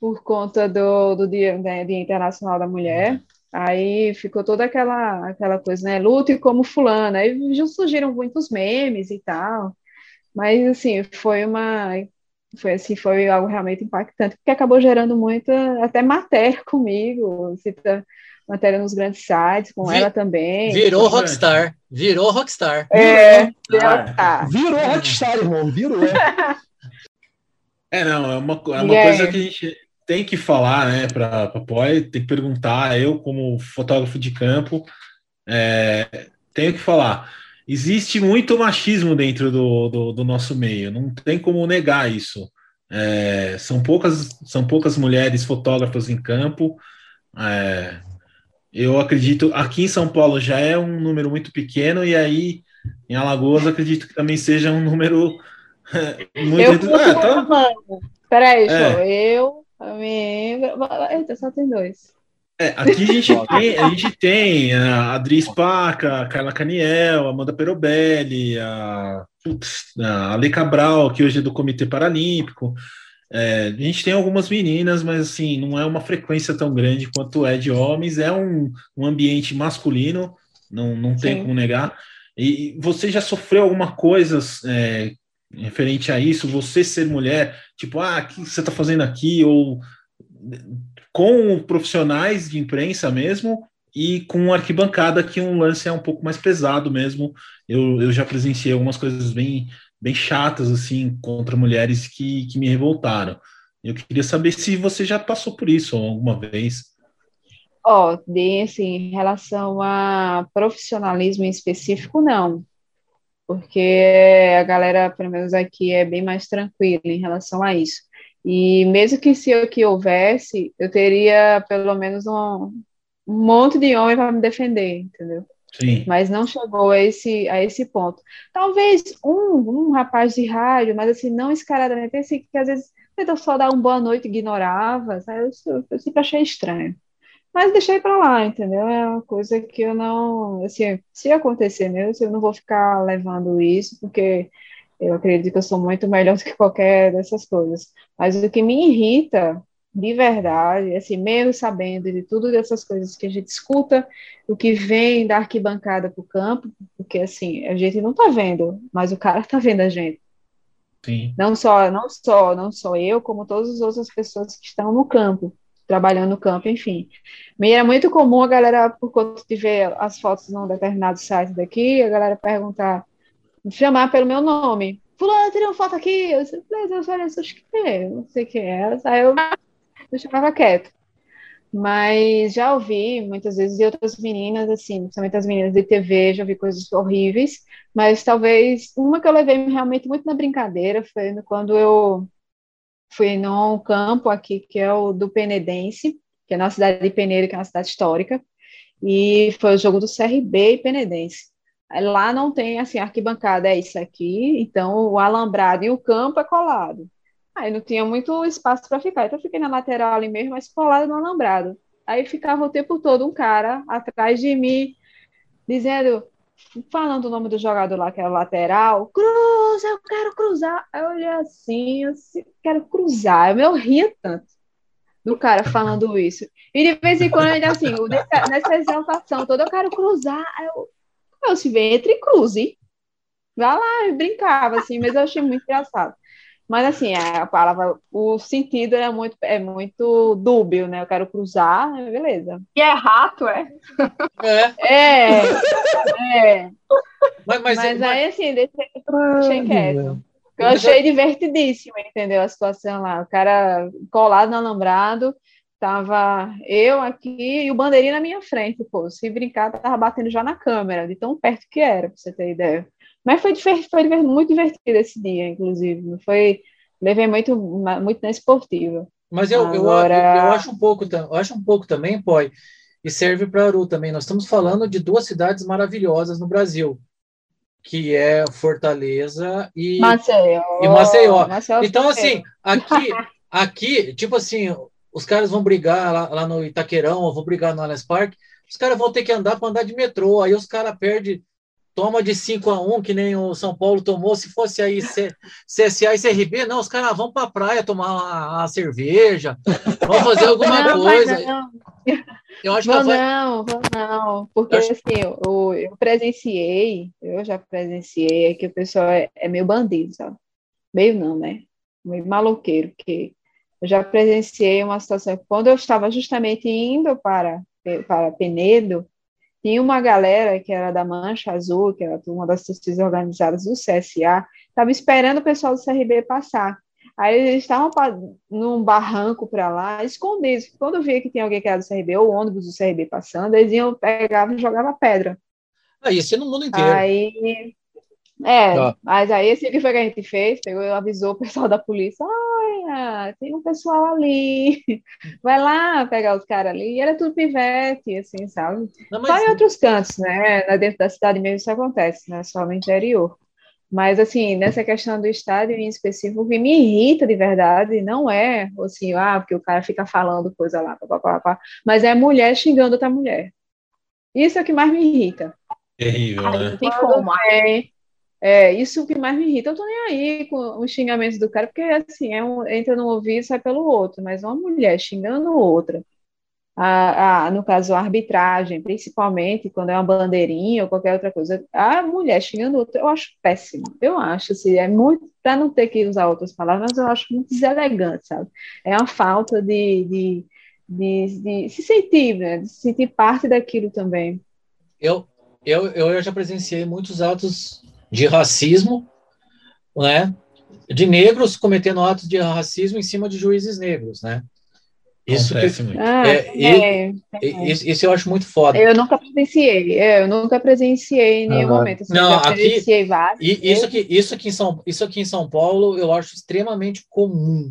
por conta do, do dia, né, dia Internacional da Mulher. Aí ficou toda aquela, aquela coisa, né? Lute como fulana. Aí surgiram muitos memes e tal. Mas, assim, foi uma... Foi, assim, foi algo realmente impactante, porque acabou gerando muita, até matéria comigo, cita matéria nos grandes sites, com Vi, ela também. Virou rockstar, virou rockstar. É, virou, virou rockstar, irmão, virou. É, não, é uma, é uma coisa que a gente tem que falar, né, para a POI, tem que perguntar, eu como fotógrafo de campo, é, tenho que falar, existe muito machismo dentro do, do, do nosso meio, não tem como negar isso. É, são, poucas, são poucas mulheres fotógrafas em campo, é, eu acredito, aqui em São Paulo já é um número muito pequeno, e aí em Alagoas acredito que também seja um número muito. Eu ah, tá... Peraí, é. eu, Eita, só tem dois. É, aqui a gente tem, a gente tem a Adri Spaca, a Carla Caniel, a Amanda Perobelli, a, a Ale Cabral, que hoje é do Comitê Paralímpico. É, a gente tem algumas meninas, mas assim, não é uma frequência tão grande quanto é de homens, é um, um ambiente masculino, não, não tem Sim. como negar. E você já sofreu alguma coisa é, referente a isso, você ser mulher, tipo, ah, o que você está fazendo aqui? Ou com profissionais de imprensa mesmo e com arquibancada, que um lance é um pouco mais pesado mesmo. Eu, eu já presenciei algumas coisas bem, bem chatas, assim, contra mulheres que, que me revoltaram. Eu queria saber se você já passou por isso alguma vez. Ó, oh, assim, em relação a profissionalismo em específico, não porque a galera, pelo menos aqui, é bem mais tranquila em relação a isso. E mesmo que se eu que houvesse, eu teria pelo menos um, um monte de homem para me defender, entendeu? Sim. Mas não chegou a esse, a esse ponto. Talvez um, um rapaz de rádio, mas assim, não escaradamente, assim, que às vezes tentou só dar um boa noite e ignorava, sabe? Eu, eu sempre achei estranho. Mas deixei para lá, entendeu? É uma coisa que eu não. Assim, se acontecer mesmo, eu não vou ficar levando isso, porque eu acredito que eu sou muito melhor do que qualquer dessas coisas. Mas o que me irrita, de verdade, assim, mesmo sabendo de tudo dessas coisas que a gente escuta, o que vem da arquibancada para o campo, porque assim, a gente não está vendo, mas o cara está vendo a gente. Sim. Não só, não só, não só eu, como todas as outras pessoas que estão no campo trabalhando no campo, enfim. E era muito comum a galera, por conta de ver as fotos num determinado site daqui, a galera perguntar, chamar pelo meu nome. Fulano, tirei uma foto aqui. Eu disse, eu falei, acho que é, não sei quem é. Aí eu, eu ficava quieto. Mas já ouvi muitas vezes de outras meninas, assim, principalmente as meninas de TV, já ouvi coisas horríveis, mas talvez uma que eu levei realmente muito na brincadeira foi quando eu fui num campo aqui que é o do Penedense, que é na cidade de Peneira, que é uma cidade histórica, e foi o jogo do CRB e Penedense. Lá não tem assim, arquibancada é isso aqui, então o alambrado e o campo é colado. Aí não tinha muito espaço para ficar, então eu fiquei na lateral ali mesmo, mas colado no alambrado. Aí ficava o tempo todo um cara atrás de mim, dizendo: falando o nome do jogador lá, que era lateral, cruza, eu quero cruzar. Aí eu olhei assim, eu quero cruzar. Eu me ria tanto do cara falando isso. E de vez em quando, ainda assim, nessa, nessa exaltação toda, eu quero cruzar. Aí eu, eu se vê entre e cruze. Vai lá, eu brincava, assim, mas eu achei muito engraçado. Mas assim, a palavra, o sentido é muito, é muito dúbio, né? Eu quero cruzar, beleza. E é rato, é? É. É. é. Mas, mas, mas aí, assim, deixei, deixei quieto. Eu achei divertidíssimo, entendeu? A situação lá. O cara colado no alambrado, tava eu aqui e o bandeirinho na minha frente, pô. Se brincar, tava batendo já na câmera, de tão perto que era, pra você ter ideia. Mas foi, foi muito divertido esse dia, inclusive. Foi, levei muito, muito na esportiva. Mas eu, Agora... eu, eu, acho um pouco, eu acho um pouco também, Poi, e serve para Aru também. Nós estamos falando de duas cidades maravilhosas no Brasil, que é Fortaleza e Maceió. E Maceió. Maceió Então, assim, aqui, aqui, tipo assim, os caras vão brigar lá, lá no Itaquerão, ou vão brigar no Allianz Parque, os caras vão ter que andar para andar de metrô, aí os caras perdem, toma de 5 a 1 que nem o São Paulo tomou, se fosse aí C, CSA e CRB, não, os caras vão para a praia tomar uma, uma cerveja, vão fazer alguma Não, coisa. não. Eu acho que Vou vai, não, vou não, porque Eu acho- assim, eu, eu presenciei, eu já presenciei que o pessoal é, é meio bandido, sabe? Meio não, né? Meio maloqueiro, porque eu já presenciei uma situação que quando eu estava justamente indo para, para Penedo, tinha uma galera que era da Mancha Azul, que era uma das torcidas organizadas do CSA, estava esperando o pessoal do CRB passar. Aí eles estavam num barranco para lá, escondidos. Quando via que tinha alguém que era do CRB, ou ônibus do CRB passando, eles iam, pegavam e jogavam pedra. ah, isso é no mundo inteiro. Aí, é, Tá. mas aí assim, que foi que a gente fez? Pegou e avisou o pessoal da polícia, olha, tem um pessoal ali, vai lá pegar os caras ali, e era tudo pivete, assim, sabe? Não, Só mas- em outros cantos, né? Na- Dentro da cidade mesmo isso acontece, não é só no interior. Mas, assim, nessa questão do estádio em específico, o que me irrita de verdade não é, assim, ah, porque o cara fica falando coisa lá, pá, pá, pá, pá, mas é mulher xingando outra mulher. Isso é o que mais me irrita. Terrível, né? não tem como. É, é isso que mais me irrita. Eu tô nem aí com os xingamentos do cara, porque, assim, é um, entra no ouvido e sai pelo outro, mas uma mulher xingando outra, a, a, no caso, a arbitragem, principalmente quando é uma bandeirinha ou qualquer outra coisa, a mulher xingando outra, eu acho péssimo. Eu acho, assim, é muito, para não ter que usar outras palavras, eu acho muito deselegante, sabe? É uma falta de, de, de, de se sentir, né? De se sentir parte daquilo também. eu, eu, eu já presenciei muitos atos de racismo, né? De negros cometendo atos de racismo em cima de juízes negros, né? Isso, que, muito. Ah, É, é, isso, isso eu acho muito foda. Eu nunca presenciei, é, eu nunca presenciei em nenhum Ah, momento. Assim, não, aqui- presenciei vários. E isso aqui, isso aqui em São, isso aqui em São Paulo eu acho extremamente comum.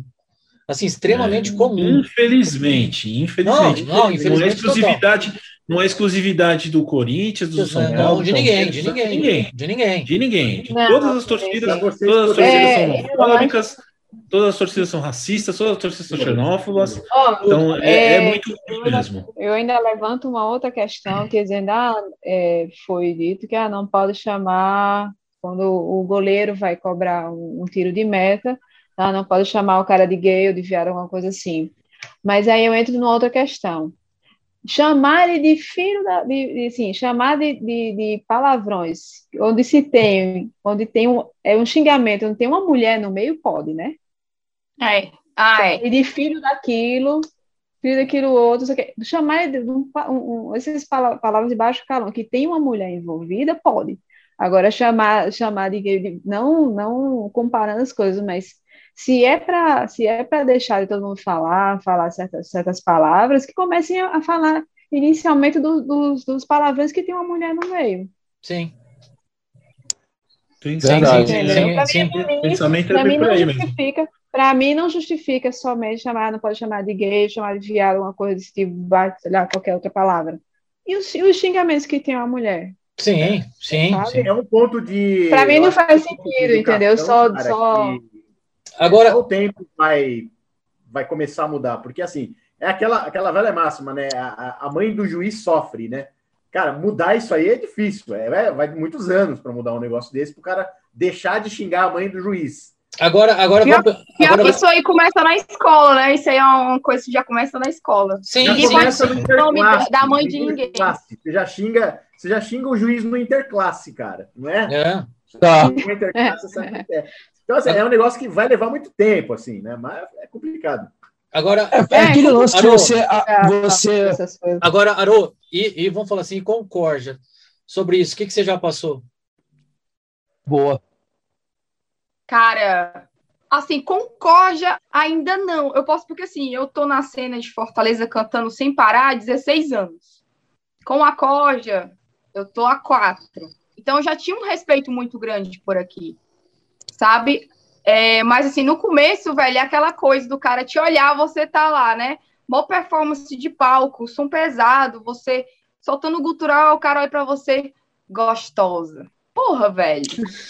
Assim, extremamente É, comum. Infelizmente, infelizmente. Não, não, infelizmente Não é exclusividade, não é exclusividade do Corinthians, do São Não, Paulo. de ninguém, de de ninguém, de ninguém. De ninguém. Todas as é, torcidas, todas as torcidas É, são eu homofóbicas, todas as torcidas são racistas, todas as torcidas são xenófobas. Então é, É, é muito mesmo. Eu ainda levanto uma outra questão, que dizendo, ah, é, foi dito que ah, não pode chamar, quando o goleiro vai cobrar um, um tiro de meta, ah, não pode chamar o cara de gay ou de viado, alguma coisa assim. Mas aí eu entro numa outra questão. Chamar ele de filho da, de, de, assim, chamar de, de, de palavrões, onde se tem, onde tem um, é um xingamento, onde tem uma mulher no meio, pode, né? É. Ah, é. E de filho daquilo, filho daquilo outro, chamar de um, um, essas pala- palavras de baixo calão, que tem uma mulher envolvida, pode. Agora, chamar, chamar de, de não, não comparando as coisas, mas se é para se é para deixar todo mundo falar, falar certas, certas palavras, que comecem a, falar inicialmente do, dos, dos palavrões que tem uma mulher no meio. Sim. Sim, Verdade. sim, sim, Entendeu? sim. Pra sim. mim, pra mim, Para é mim não justifica, para mim não justifica somente chamar, não pode chamar de gay, chamar de viado, alguma coisa desse tipo, sei lá, qualquer outra palavra. E os, e os xingamentos que tem uma mulher? Sim, sim, sim. É um ponto de. Pra mim não faz é de sentido, entendeu? Só- cara, só- que Agora, o tempo vai, vai começar a mudar, porque assim, é aquela, aquela velha máxima, né? A, a mãe do juiz sofre, né? Cara, mudar isso aí é difícil, é, é- vai muitos anos para mudar um negócio desse, para o cara deixar de xingar a mãe do juiz. agora, agora, Pior- vamos- Pior agora que isso aí começa na escola, né? Isso aí é uma coisa que já começa na escola. sim, Já sim, começa no o nome interclasse, da mãe de ninguém. Você já xinga, você já xinga o juiz no interclasse, cara, não é? É. Tá. É. Então, assim, é um negócio que vai levar muito tempo, assim, né? Mas é complicado. Agora, É, é aquele lance Alô? você. a- Ah, você essas coisas. agora, Aro, e, e vamos falar assim, concorda sobre isso. O que, que você já passou? boa. Cara, assim, Concórdia ainda não. Eu posso, porque assim, eu tô na cena de Fortaleza cantando sem parar há 16 anos. Com a Corja, eu tô há quatro. Então eu já tinha um respeito muito grande por aqui, sabe? É, mas assim, no começo, velho, é aquela coisa do cara te olhar, você tá lá, né? mó performance de palco, som pesado, você soltando gutural, o cara olha pra você, gostosa. Porra, velho.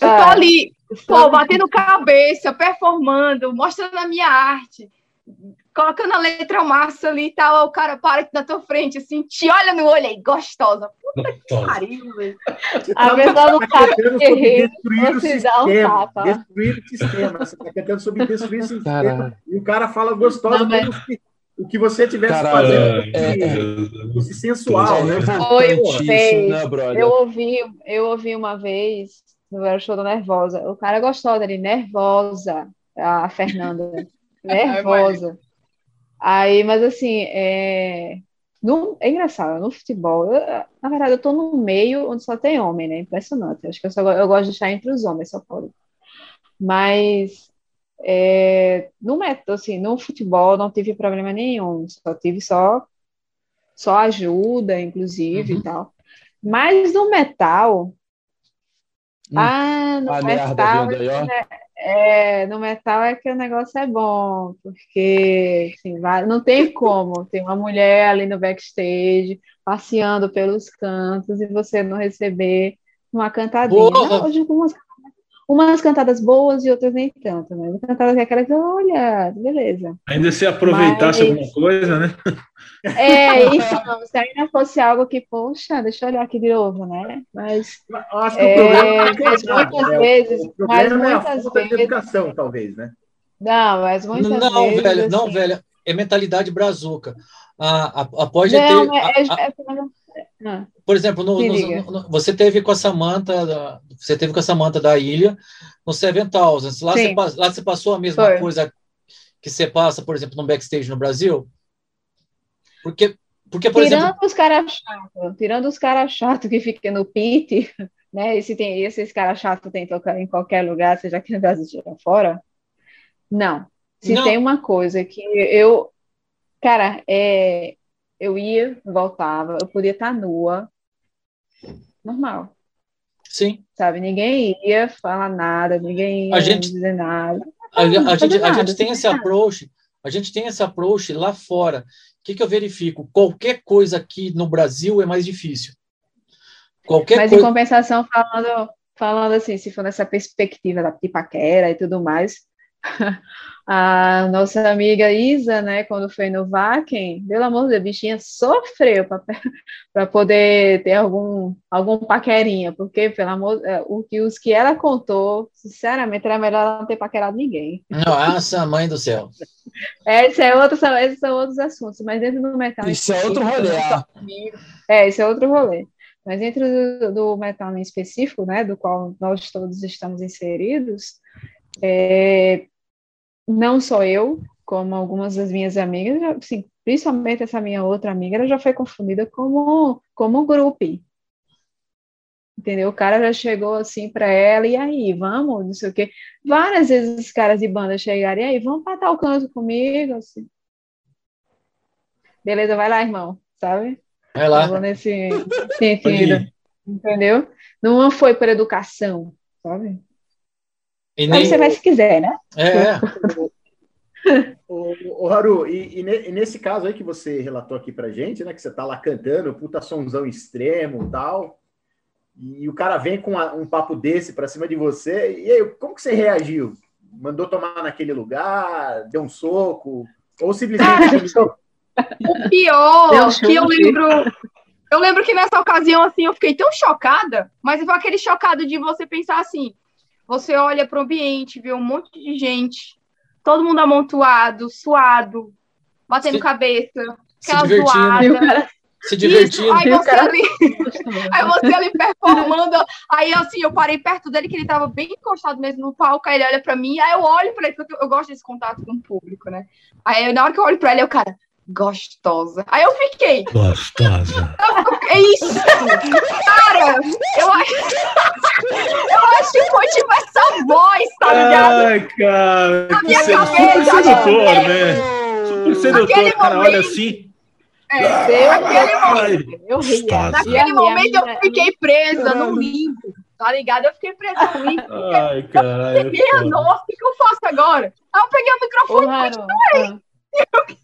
Eu tô Ah, ali, pô, batendo cabeça, performando, mostrando a minha arte, colocando a letra massa ali e tal, o cara para aqui na tua frente, assim, te olha no olho aí, gostosa. Gostosa. Pariu, velho. A pessoa não sabe cantando sobre guerreiro, destruir o você dá um sistema. tapa. Destruir o sistema. Você está cantando sobre destruir o sistema. Caralho. E o cara fala gostosa Não, mas- como se o que você tivesse Caralho, fazendo é, fosse sensual, é né? revoltante Foi, fez. né? Eu ouvi, eu ouvi uma vez no Era Show da Nervosa. O cara gostou dele, nervosa, a Fernanda. nervosa. Aí, mas assim, é, no, é engraçado, no futebol, eu- na verdade, eu tô num meio onde só tem homem, né? Impressionante. Acho que eu, só, eu gosto de estar entre os homens, só pode. Mas é, no, assim, no futebol não tive problema nenhum, só tive só, só ajuda, inclusive, Uhum. e tal. Mas no metal, Hum, ah, no metal. É, no metal é que o negócio é bom, porque assim, não tem como. Tem uma mulher ali no backstage, passeando pelos cantos, e você não receber uma cantadinha. Porra! Não, eu digo umas, cantadas boas e outras nem tanto, né? Uma cantada que é aquela que, olha, beleza. Ainda se aproveitasse Mas- alguma coisa, né? É, isso não, se ainda fosse algo que, poxa, deixa eu olhar aqui de novo, né? Mas, acho que o é, problema é mas educado, muitas né? vezes, O mas problema é a muitas falta de vezes, educação, talvez, né? não, mas muitas Não, vezes, velho, não, assim, velho. É mentalidade brazuca. A, a, a pode Não, ter. é, a- é, a- é- ah, por exemplo, no- no- no- você teve com a Samanta, você teve com a Samanta da ilha no Seven Thousands. Lá, Sim. você, lá você passou a mesma Foi. coisa que você passa, por exemplo, no backstage no Brasil? Porque, porque por tirando exemplo, os caras chatos, tirando os caras chatos que ficam no pit, né? Esse tem, esses caras chatos tem que tocar em qualquer lugar, seja aqui no Brasil, seja fora. Não. Se Não. tem uma coisa que eu, cara, é, eu ia, voltava, eu podia estar nua, normal, sim, sabe? Ninguém ia falar nada, ninguém ia A gente- dizer nada. a, a não gente, fazer a nada, gente tem esse nada. approach, a gente tem esse approach lá fora. O que, que eu verifico? Qualquer coisa aqui no Brasil é mais difícil. Qualquer Mas em compensação, falando, falando assim, se for nessa perspectiva da pipaquera e tudo mais, a nossa amiga Isa, né, quando foi no Vaken, pelo amor de Deus, a bichinha sofreu para poder ter algum, algum paquerinha, porque, pelo amor, é, o que, os que ela contou, sinceramente, era melhor ela não ter paquerado ninguém. Nossa, mãe do céu. Esse é outro, esses são outros assuntos, mas dentro do metal. Isso é outro rolê. ah. É, esse é outro rolê. Mas dentro do, do metal em específico, né, do qual nós todos estamos inseridos, é, não só eu, como algumas das minhas amigas, assim, principalmente essa minha outra amiga, ela já foi confundida como, como grupo. Entendeu? O cara já chegou assim para ela, e aí, vamos, não sei o quê. Várias vezes os caras de banda chegaram, e aí, vamos para tal canto comigo, assim. Beleza, vai lá, irmão, sabe? Vai lá. Eu vou nesse sentido, entendeu? Não foi por educação, sabe? E nem, você vai se quiser, né? é, é. Ô, ô, Haru, e, e ne- e nesse caso aí que você relatou aqui pra gente, né? Que você tá lá cantando, puta sonzão extremo e tal, e o cara vem com uma- um papo desse pra cima de você, e aí, como que você reagiu? Mandou tomar naquele lugar, deu um soco, ou simplesmente... O pior que eu lembro. Eu lembro que nessa ocasião, assim, eu fiquei tão chocada, mas foi aquele chocado de você pensar assim: você olha para o ambiente, vê um monte de gente, todo mundo amontoado, suado, batendo Se- cabeça, Se aquela E o zoada. se Isso, divertindo. aí você cara- ali, aí você ali performando, aí assim, eu parei perto dele, que ele tava bem encostado mesmo no palco, aí ele olha pra mim, aí eu olho pra ele, porque eu gosto desse contato com o público, né? Aí na hora que eu olho pra ele, eu, cara, gostosa. Aí eu fiquei, Gostosa. é isso! Cara, eu acho. eu acho que foi tipo essa voz, tá ligado? Ai, cara. Na minha se- cabeça, super sedutor, gente. né? Super sedutor. Naquele O cara olha momento- assim. É, naquele momento, eu ria. E naquele momento eu fiquei presa no limbo, tá ligado? Eu fiquei presa no limbo. ai caralho. é Minha foda. nossa, o que, eu faço agora? Aí eu peguei o microfone Haru, ah,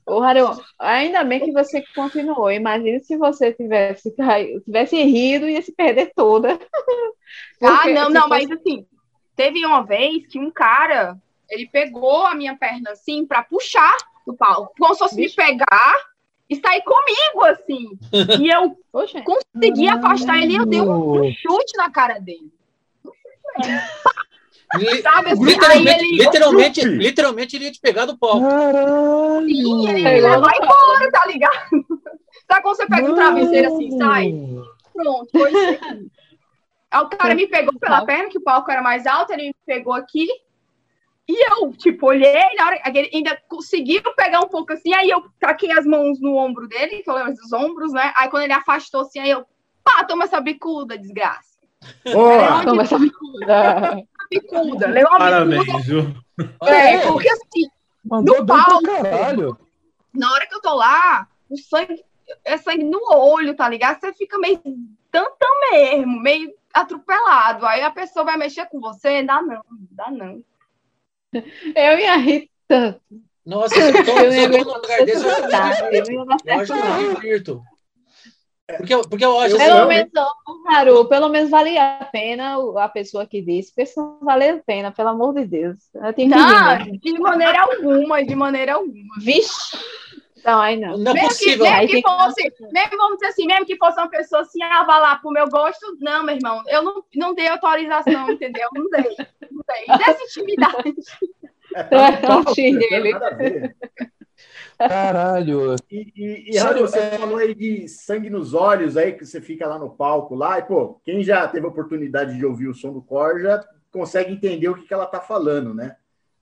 Ô, Haru, ainda bem que você continuou. Imagina se você tivesse, tivesse rido e ia se perder toda. ah, não, não, fosse... mas assim, teve uma vez que um cara, ele pegou a minha perna assim para puxar do palco, como se fosse me pegar e sair comigo, assim. E eu Poxa. consegui afastar ele e eu dei um chute na cara dele. Sabe, assim, literalmente, ele... literalmente, literalmente ele ia te pegar do palco. Caralho. Sim, ele vai embora, tá ligado? Sabe quando você pega Mano. um travesseiro assim, sai? Pronto, foi isso aqui. Aí o cara me pegou pela perna, que o palco era mais alto, ele me pegou aqui. E eu, tipo, olhei, na hora, ele ainda conseguiu pegar um pouco assim, aí eu taquei as mãos no ombro dele, que eu lembro dos ombros, né? Aí quando ele afastou assim, aí eu, pá, toma essa bicuda, desgraça. Boa! Toma essa bicuda bicuda. Leu uma Parabéns, bicuda. viu? É, porque assim, Mandou no palco, caralho. na hora que eu tô lá, o sangue é sangue no olho, tá ligado? Você fica meio tantão mesmo, meio atropelado. Aí a pessoa vai mexer com você, dá não, dá não. Eu ia rir tanto. Nossa, eu tô, eu tô no lugar desse, eu acho que eu divirto. Porque, porque eu acho pelo assim, menos, Haru, pelo menos valia a pena a pessoa que disse, porque se não valer a pena, pelo amor de Deus. Eu tenho não, que de maneira alguma, de maneira alguma. Vixe! Então, aí não. Não é mesmo possível. Que, mesmo que fosse, mesmo, vamos dizer assim, mesmo que fosse uma pessoa assim, ah, vai lá pro meu gosto, não, meu irmão, eu não, não dei autorização, entendeu? Não dei, não dei. Dessa intimidade. É, tá, tá, tá, dele. Caralho. E, e, e Rádio, você é... falou aí de sangue nos olhos, aí que você fica lá no palco lá, e pô, quem já teve a oportunidade de ouvir o som do Cor já consegue entender o que, que ela tá falando, né?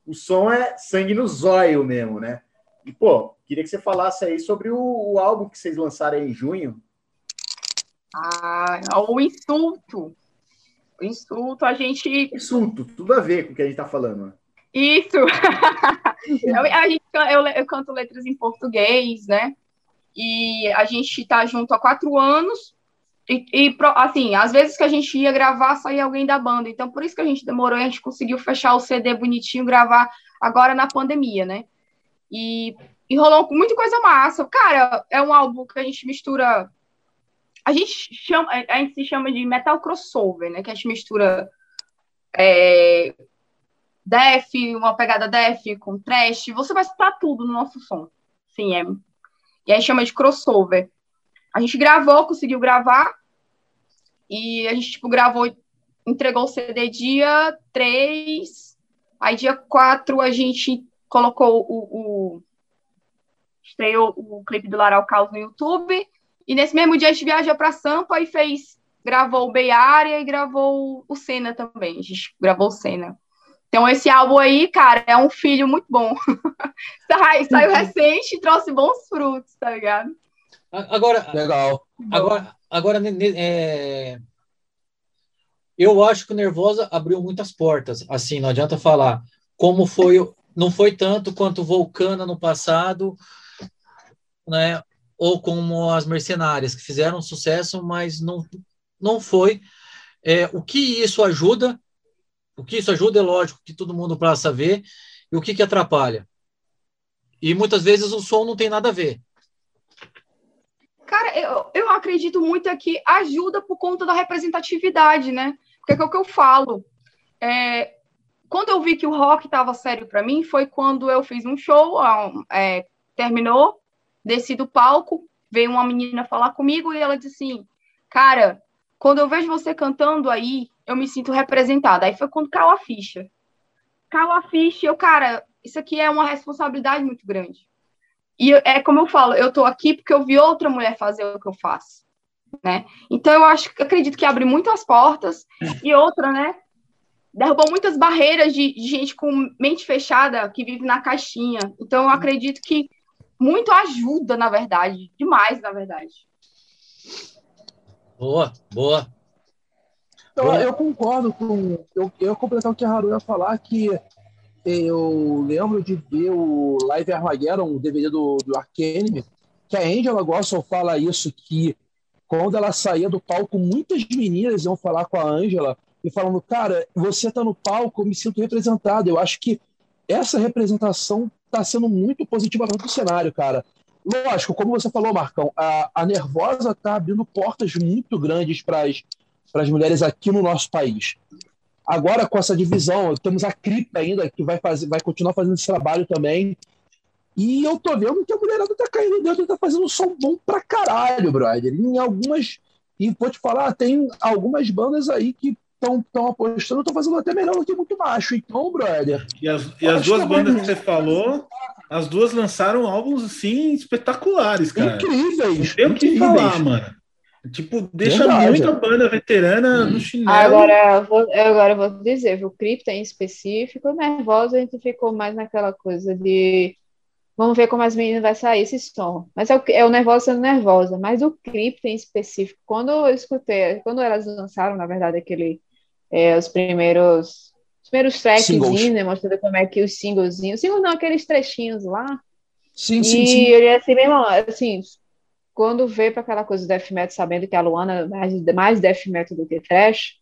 O som é sangue no zóio mesmo, né? E, pô, queria que você falasse aí sobre o, o álbum que vocês lançaram aí em junho. Ah, o insulto. O insulto, a gente. Insulto, tudo a ver com o que a gente tá falando, né? Isso! eu, a gente, eu, eu canto letras em português, né? E a gente tá junto há quatro anos. E, e, assim, às vezes que a gente ia gravar, saía alguém da banda. Então, por isso que a gente demorou e a gente conseguiu fechar o CD bonitinho, gravar agora na pandemia, né? E, e rolou muita coisa massa. Cara, é um álbum que a gente mistura. A gente chama, a gente se chama de metal crossover, né? Que a gente mistura é, def, uma pegada def com trash, você vai escutar tudo no nosso som. Sim, é. E aí chama de crossover. A gente gravou, conseguiu gravar, e a gente, tipo, gravou, entregou o CD dia 3, aí dia 4 a gente colocou o, o estreou o clipe do Laral Caos no YouTube, e nesse mesmo dia a gente viajou para Sampa e fez, gravou o Bay Area e gravou o Senna também, a gente gravou o Senna. Então, esse álbum aí, cara, é um filho muito bom. Saiu uhum. recente e trouxe bons frutos, tá ligado? Agora, legal. Agora, agora é... eu acho que o Nervosa abriu muitas portas. Assim, não adianta falar. Como foi, não foi tanto quanto Vulcana no passado, né? Ou como as Mercenárias, que fizeram sucesso, mas não, não foi. É, o que isso ajuda o que isso ajuda é lógico que todo mundo passa a ver, e o que, que atrapalha. E muitas vezes o som não tem nada a ver. Cara, eu, eu acredito muito que ajuda por conta da representatividade, né? Porque é o que eu falo. É, quando eu vi que o rock estava sério para mim, foi quando eu fiz um show, é, terminou, desci do palco, veio uma menina falar comigo e ela disse assim: Cara, quando eu vejo você cantando aí, eu me sinto representada. Aí foi quando caiu a ficha. Caiu a ficha eu, cara, isso aqui é uma responsabilidade muito grande. E é como eu falo, eu tô aqui porque eu vi outra mulher fazer o que eu faço, né? Então eu acho, acredito que abre muitas portas e outra, né? Derrubou muitas barreiras de, de gente com mente fechada que vive na caixinha. Então eu acredito que muito ajuda, na verdade, demais, na verdade. Boa, boa. Então, eu concordo com. Eu, eu completar o que a Haru ia falar, que eu lembro de ver o Live Armageddon, o DVD do, do Arcanime, que a Angela Gossel fala isso, que quando ela saía do palco, muitas meninas iam falar com a Angela e falando, cara, você tá no palco, eu me sinto representado. Eu acho que essa representação tá sendo muito positiva para o cenário, cara. Lógico, como você falou, Marcão, a, a Nervosa tá abrindo portas muito grandes para as mulheres aqui no nosso país. Agora, com essa divisão, temos a Cripta ainda, que vai, fazer, vai continuar fazendo esse trabalho também. E eu tô vendo que a mulherada tá caindo dentro tá fazendo um som bom pra caralho, brother. Em algumas. E vou te falar, tem algumas bandas aí que estão apostando, estão fazendo até melhor do que muito macho. Então, brother. E as, e as duas bandas que você falou, as duas lançaram álbuns assim espetaculares, cara. Incríveis. Tem o que falar, mano. Tipo, deixa Verdade. muita banda veterana hum. no chinelo. Agora, vou, agora eu vou dizer, o Cripta em específico, nervosa, a gente ficou mais naquela coisa de vamos ver como as meninas vai sair esse som. Mas é o, é o nervosa sendo nervosa. Mas o Cripta em específico, quando eu escutei, quando elas lançaram, na verdade, aquele é, os primeiros os primeiros trackzinhos, né, mostrando como é que os singlezinhos, singles não, aqueles trechinhos lá. Sim, sim, sim. E ele assim, mesmo, assim, quando veio para aquela coisa do death metal, sabendo que a Luana é mais, mais death metal do que trash,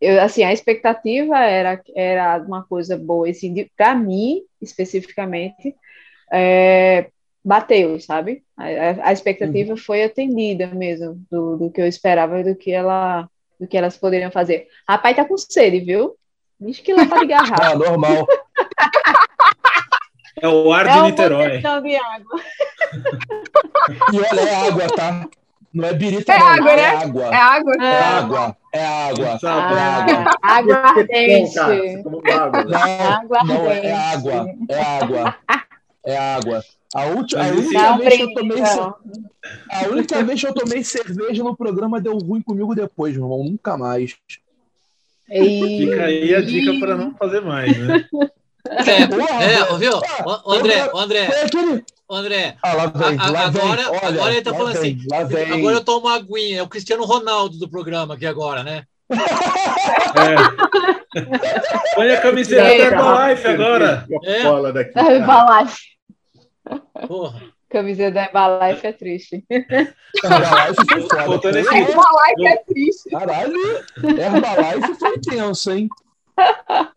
eu, assim, a expectativa era, era uma coisa boa, assim, para mim, especificamente, é, bateu, sabe? A, a expectativa uhum. foi atendida mesmo, do, do que eu esperava e do que ela do que elas poderiam fazer. Rapaz, tá com sede, viu? Diz que lá tá de garrafa. Ah, normal. É o ar é de Niterói. De água. E olha, é água, tá? Não é birita, é não. Água, é né? água. É água. É água. É água. Ah, é água. Água ardente. Não, não, é água. É água. É água. A, última, a única vez que eu tomei a única vez que eu tomei cerveja no programa deu ruim comigo depois, meu irmão. Nunca mais. Fica aí a dica para não fazer mais, né? É, é viu? O André, o André. O André, ah, lá vem, a, lá agora, vem, olha, agora ele tá falando vem, assim. Agora eu tomo uma aguinha. É o Cristiano Ronaldo do programa aqui agora, né? É. Põe a camiseta da Herbalife agora. É. Herbalife. Porra. Camiseta da Herbalife é triste. Herbalife foi foda. Herbalife é triste. Caralho, Herbalife foi tenso, hein?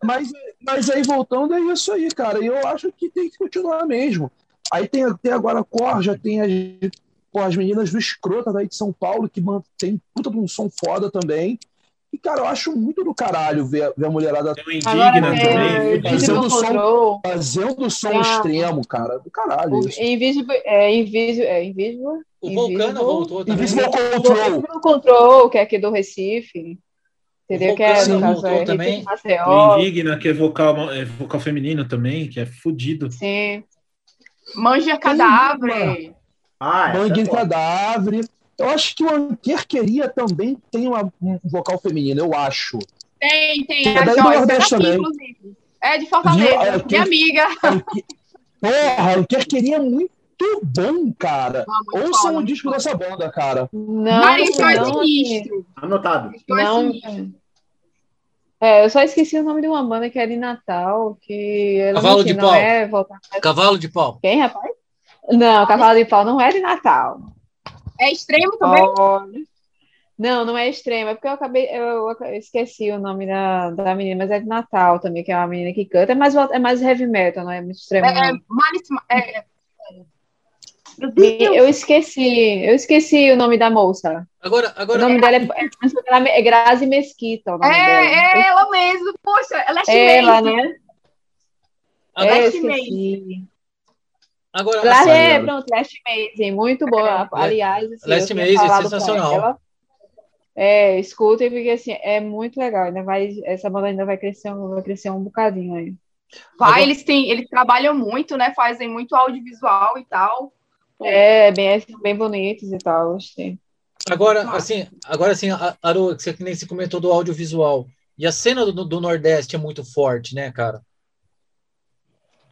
Mas, mas aí, voltando, é isso aí, cara. E eu acho que tem que continuar mesmo. Aí tem, tem agora a Corja, tem as, pô, as meninas do Escrota daí de São Paulo, que tem puta de um som foda também. E, cara, eu acho muito do caralho ver, ver a mulherada. Tem indigna também. Fazendo som, fazendo som extremo, cara. Do caralho. O, Invisible, é, Invisible, é, Invisible. O Vulcano voltou também. Invisible Control. Invisible Control, que é aqui do Recife. Entendeu? Que é, no caso, é, também. O Indigna, que é vocal, é vocal feminino também, que é fudido. Sim. Manja Cadáver. Ah, Manja Cadáver. Eu acho que o Anker queria também tem uma, um vocal feminino, eu acho. Tem, tem. É daí do Nordeste também. Inclusive. É de Fortaleza, Anker, minha amiga. Porra, Anker queria muito bom, cara. Ah, Ouçam o disco dessa banda, cara. Não, não, é sinistro. Anotado. Não. É, eu só esqueci o nome de uma banda que é de Natal, que Cavalo de não pau. é voltar... Cavalo de pau. Quem, rapaz? Não, Cavalo de pau não é de Natal. É extremo também? Não, não é extremo, é porque eu acabei, eu, eu esqueci o nome da, da menina, mas é de Natal também, que é uma menina que canta, é mais, é mais heavy metal, não é muito extremo. É, é, é, eu esqueci, eu esqueci o nome da moça. Agora, agora. O nome dela é, é, é Grazi Mesquita. O nome é, dela. é ela mesmo, poxa, ela é Ela, né? Agora, é, esqueci. Agora, Lá, é, pronto, Last Maze, muito boa. Aliás, assim, Last Maze é sensacional. É, escutem, porque assim, é muito legal. Ainda vai, essa banda ainda vai crescer, vai crescer um bocadinho aí. Vai, Agora... eles têm, eles trabalham muito, né? Fazem muito audiovisual e tal. É, bem, bem bonitos e tal, gostei. Agora, assim, agora assim, Aru, você que nem se comentou do audiovisual. E a cena do, do Nordeste é muito forte, né, cara?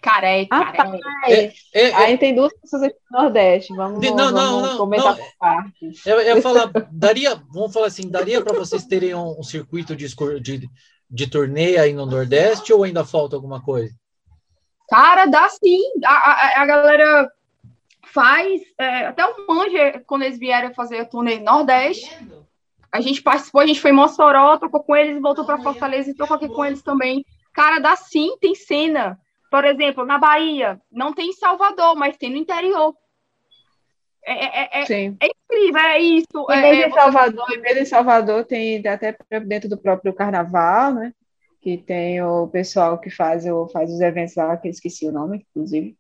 Cara, é, cara, é, é, é, Aí tem duas pessoas aqui no Nordeste. Vamos, não, vamos não, não, comentar não. por partes. Eu, eu ia falar, daria, vamos falar assim, daria para vocês terem um, um circuito de, de, de torneio aí no Nordeste ou ainda falta alguma coisa? Cara, dá sim. A, a, a galera faz. É, até o Manja, quando eles vieram fazer a turnê Nordeste, a gente participou, a gente foi em Mossoró, tocou com eles, voltou para Fortaleza e tocou aqui com eles também. Cara, dá sim, tem cena. Por exemplo, na Bahia, não tem em Salvador, mas tem no interior. É, é, é, Sim. é incrível, é isso. Em É, vez é, de Salvador, em vez de Salvador, tem até dentro do próprio carnaval, né? Que tem o pessoal que faz, faz os eventos lá, que eu esqueci o nome, inclusive.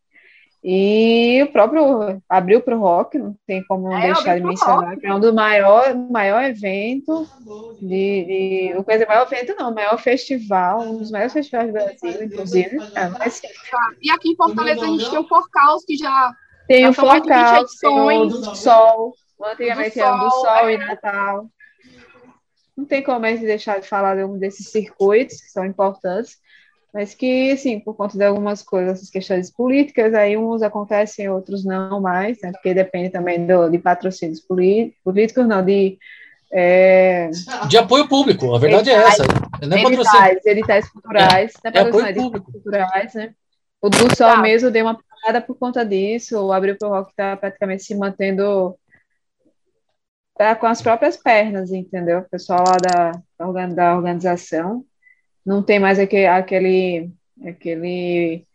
E o próprio abriu para o rock, não tem como É, deixar de mencionar, rock. que é um dos maior, maior evento de, de o coisa maior evento não, maior festival, um dos maiores festivais do Brasil, inclusive. É, mas E aqui em Fortaleza a gente tem o Forcaus, que já. tem o 20 Focal, tem o do Sol, antigamente era do Sol, Sol é. e Natal. Não tem como a gente deixar de falar de um desses circuitos que são importantes, mas que, assim, por conta de algumas coisas, essas questões políticas, aí uns acontecem, outros não mais, né? Porque depende também do, de patrocínios polí- políticos, não, de é, De apoio público, a verdade é essa. Não é patrocínio. editais, editais culturais, não é é apoio editais público. culturais, né? O do Sol Tá. mesmo deu uma parada por conta disso, o Abril pro Rock está praticamente se mantendo tá com as próprias pernas, entendeu? O pessoal lá da, da organização não tem mais aquele, aquele,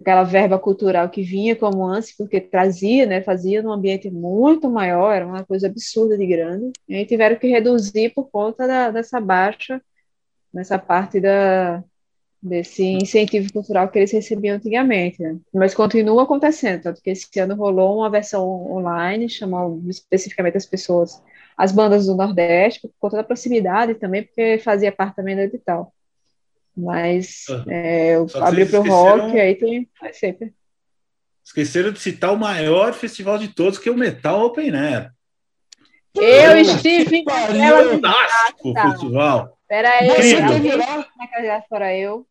aquela verba cultural que vinha como antes, porque trazia, né, fazia num ambiente muito maior, era uma coisa absurda de grande, e aí tiveram que reduzir por conta da, dessa baixa, nessa parte da, desse incentivo cultural que eles recebiam antigamente, né? Mas continua acontecendo, tanto que esse ano rolou uma versão online, chamou especificamente as pessoas, as bandas do Nordeste, por conta da proximidade também, porque fazia parte também do edital. Mas é, eu abri para o esqueceram- rock, aí tem vai sempre. Esqueceram de citar o maior festival de todos, que é o Metal Open Air. Eu Puta estive naquela Fantástico Tá. festival. Pera aí, Você Incrível. teve lá? naquela fora eu.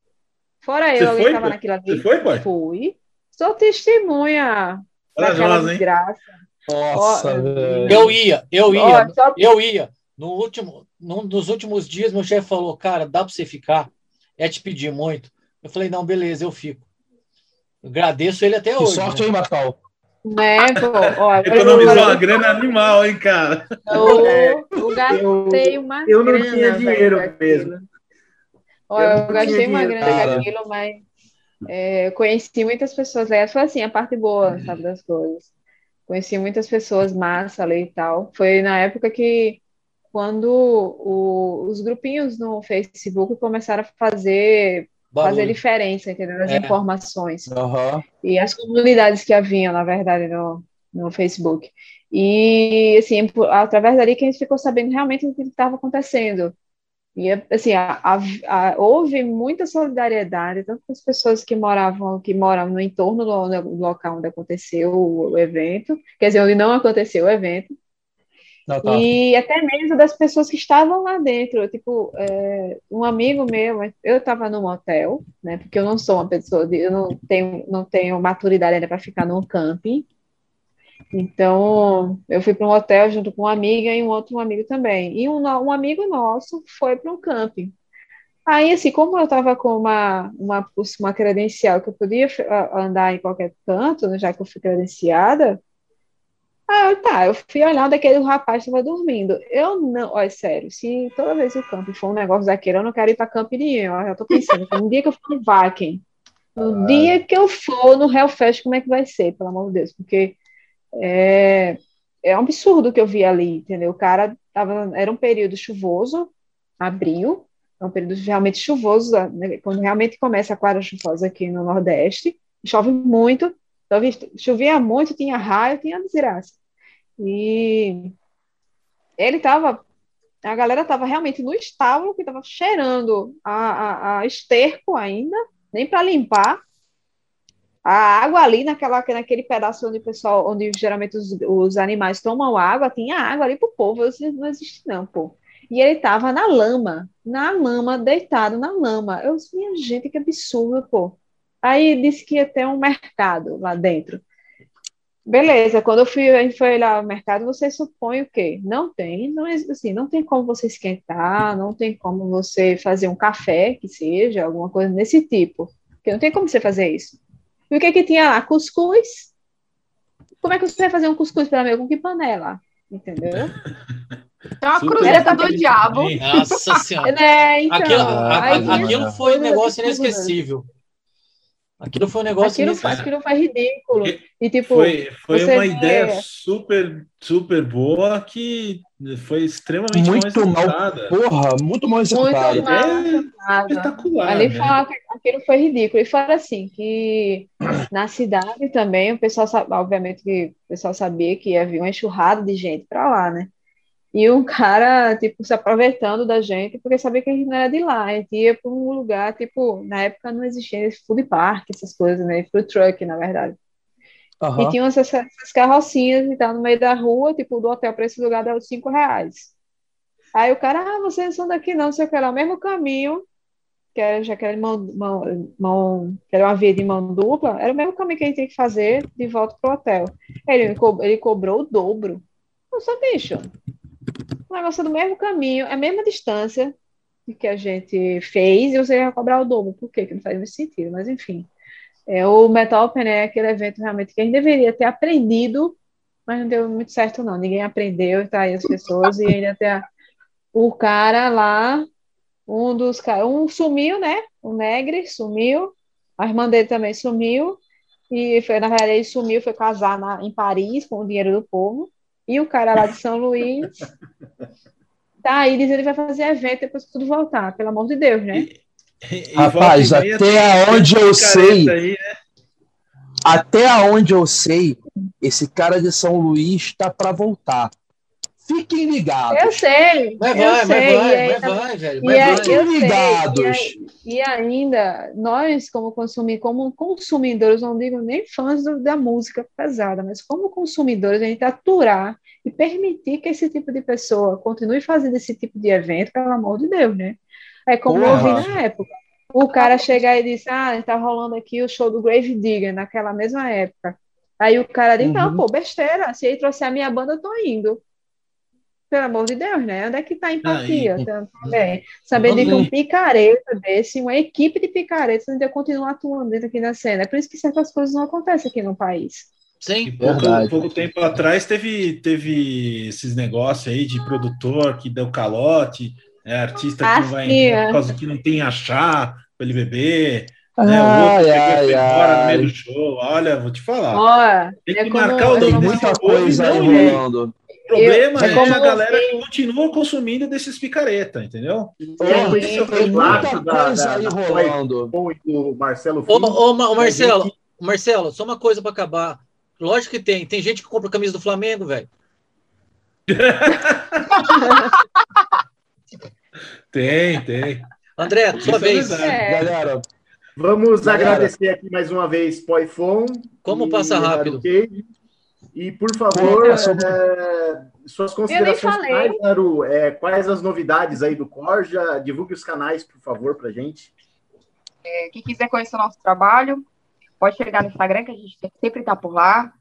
Fora eu, Você alguém estava pô? naquilo ali. Você foi, boy? Fui. Sou testemunha daquela Corajosa, hein? desgraça. Nossa, Ó, velho. Eu ia, eu ia, Ó, só eu ia. No último, num dos últimos dias, meu chefe falou, cara, dá para você ficar? É te pedir muito. Eu falei, não, beleza, eu fico. Agradeço ele até Que hoje. sorte, né? hein, Marcal? Né, pô, ó, Economizou eu- uma grana animal, hein, cara? eu, eu gastei uma Eu não grana, tinha velho, dinheiro aquilo. mesmo. Ó, Eu eu, não gastei uma dinheiro, grana cara. aquilo, mas é, eu conheci muitas pessoas legais. Foi assim, a parte boa, sabe, das coisas. Conheci muitas pessoas massa ali e tal. Foi na época que, quando o- os grupinhos no Facebook começaram a fazer, fazer diferença, entendeu? As É. informações. Aham. e as comunidades que haviam, na verdade, no, no Facebook. E, assim, através dali que a gente ficou sabendo realmente o que estava acontecendo. E, assim, a- a- a- houve muita solidariedade, tanto com as pessoas que moravam, que moram no entorno do, do local onde aconteceu o, o evento, quer dizer, onde não aconteceu o evento, Ah, tá. e até mesmo das pessoas que estavam lá dentro. Tipo, é, um amigo meu, eu estava num hotel, né? Porque eu não sou uma pessoa, de, eu não tenho, não tenho maturidade ainda para ficar num camping. Então, eu fui para um hotel junto com uma amiga e um outro amigo também. E um, um amigo nosso foi para um camping. Aí, assim, como eu estava com uma, uma, uma credencial que eu podia andar em qualquer canto, né, já que eu fui credenciada, ah, tá, eu fui olhar onde aquele rapaz estava dormindo. Eu não, olha, sério, se toda vez o camping for um negócio daquele, eu não quero ir para camping nenhum. Eu já tô pensando, no dia que eu for no Vaken, no dia que eu for no Hellfest, como é que vai ser, pelo amor de Deus? Porque é, é um absurdo o que eu vi ali, entendeu? O cara tava, era um período chuvoso, abril, é um período realmente chuvoso, né, quando realmente começa a quadra chuvosa aqui no Nordeste, chove muito, chove- chovia muito, tinha raio, tinha desgraça. E ele tava, a galera tava realmente no estábulo, que tava cheirando a, a, a esterco ainda, nem para limpar. A água ali naquela, naquele pedaço onde o pessoal, onde geralmente os, os animais tomam água, tinha água ali pro povo, isso não existe não, pô. E ele tava na lama, na lama, deitado na lama. Eu disse, minha gente, que absurdo, pô. Aí disse que ia ter um mercado lá dentro. Beleza, quando eu fui, a gente foi olhar o mercado, você supõe o quê? Não tem, não, é- assim, não tem como você esquentar, não tem como você fazer um café, que seja, alguma coisa desse tipo. Porque não tem como você fazer isso. E o que que tinha lá? Cuscuz. Como é que você vai fazer um cuscuz para mim? Com que panela? Entendeu? É uma Super cruzeta do diabo. Nossa senhora. É, então, Aquilo, a- a- aquilo foi um negócio inesquecível. Aquilo foi um negócio. Aquilo, foi, aquilo foi ridículo. E, tipo, Foi, foi você uma vê- ideia super, super boa que foi extremamente Muito mal executada. Porra, muito mal muito executado. mal É executado. espetacular. Ali né? foi, aquilo foi ridículo. E fora assim, que na cidade também, o pessoal, sabe, obviamente que o pessoal sabia que ia vir uma enxurrada de gente pra lá, né? E um cara, tipo, se aproveitando da gente, porque sabia que a gente não era de lá. A gente ia para um lugar, tipo, na época não existia esse food park, essas coisas, né? Food truck, na verdade. E Aham. tinham essas, essas carrocinhas e tal no meio da rua, tipo, do hotel para esse lugar dava cinco reais. Aí o cara, ah, vocês são daqui não, sei o que era o mesmo caminho, que era, já que era, mão, mão, mão- que era uma via de mão dupla, era o mesmo caminho que a gente tinha que fazer de volta pro hotel. Ele, ele cobrou o dobro. Eu sou bicho. O negócio é do mesmo caminho, é a mesma distância que a gente fez e você vai cobrar o dobro. Por quê? Que não faz muito sentido, mas enfim. É, o Metal Open é aquele evento realmente que a gente deveria ter aprendido, mas não deu muito certo, não. Ninguém aprendeu, tá aí as pessoas, e ainda tem a- o cara lá, um dos caras, um sumiu, né? O Negre sumiu, a irmã dele também sumiu, e foi, na verdade, ele sumiu, foi casar na- em Paris com o dinheiro do povo, e o cara lá de São Luís tá aí dizendo que vai fazer evento depois que tudo voltar, pelo amor de Deus, né? E- e Rapaz, até tem aonde eu sei, aí, né? até aonde eu sei, esse cara de São Luís tá pra voltar. Fiquem ligados. Eu sei, Mas eu vai, mas sei, vai, e mas ainda- vai, velho. Mas é- vai. sei, e, ligados. aí- e ainda, nós, como, consumi, como consumidores, não digo nem fãs do- da música pesada, mas como consumidores, a gente aturar e permitir que esse tipo de pessoa continue fazendo esse tipo de evento, pelo amor de Deus, né? É como eu Porra. vi na época. O cara chegar e disse, ah, tá rolando aqui o show do Grave Digger, naquela mesma época. Aí o cara disse, não, Uhum. pô, besteira, se ele trouxer a minha banda, eu tô indo. Pelo amor de Deus, né? Onde é que tá a empatia tam- também? Saber de que um picareta desse, uma equipe de picaretas ainda continua atuando dentro aqui da cena. É por isso que certas coisas não acontecem aqui no país. Sim. pouco, Verdade. pouco tempo atrás teve, teve esses negócios aí de produtor que deu calote, é, artista que Ah, não vai sim, entrar é. por causa que não tem achar pra ele beber. né? O Ai, outro ai, foi embora no meio ai. do show. Olha, vou te falar. Olha, Tem é que como- marcar o é Tem Não, como- muita coisa aí rolando. O problema Eu- é, como a galera que continua consumindo desses picareta, entendeu? Esse foi Tem o muita relato da- da- aí da- rolando. do Marcelo Ô, ô, ô, Marcelo, gente- Marcelo, só uma coisa para acabar. Lógico que tem. Tem gente que compra camisa do Flamengo, velho. Tem, tem. André, Isso sua é vez. É. Galera, Vamos Galera. agradecer aqui mais uma vez Poifon. Como passa rápido. Cage. E, por favor, Pô, passou- é, suas considerações finais, Naru. É, quais as novidades aí do Corja? Divulgue os canais, por favor, pra gente. É, Quem quiser conhecer o nosso trabalho, pode chegar no Instagram, que a gente sempre está por lá.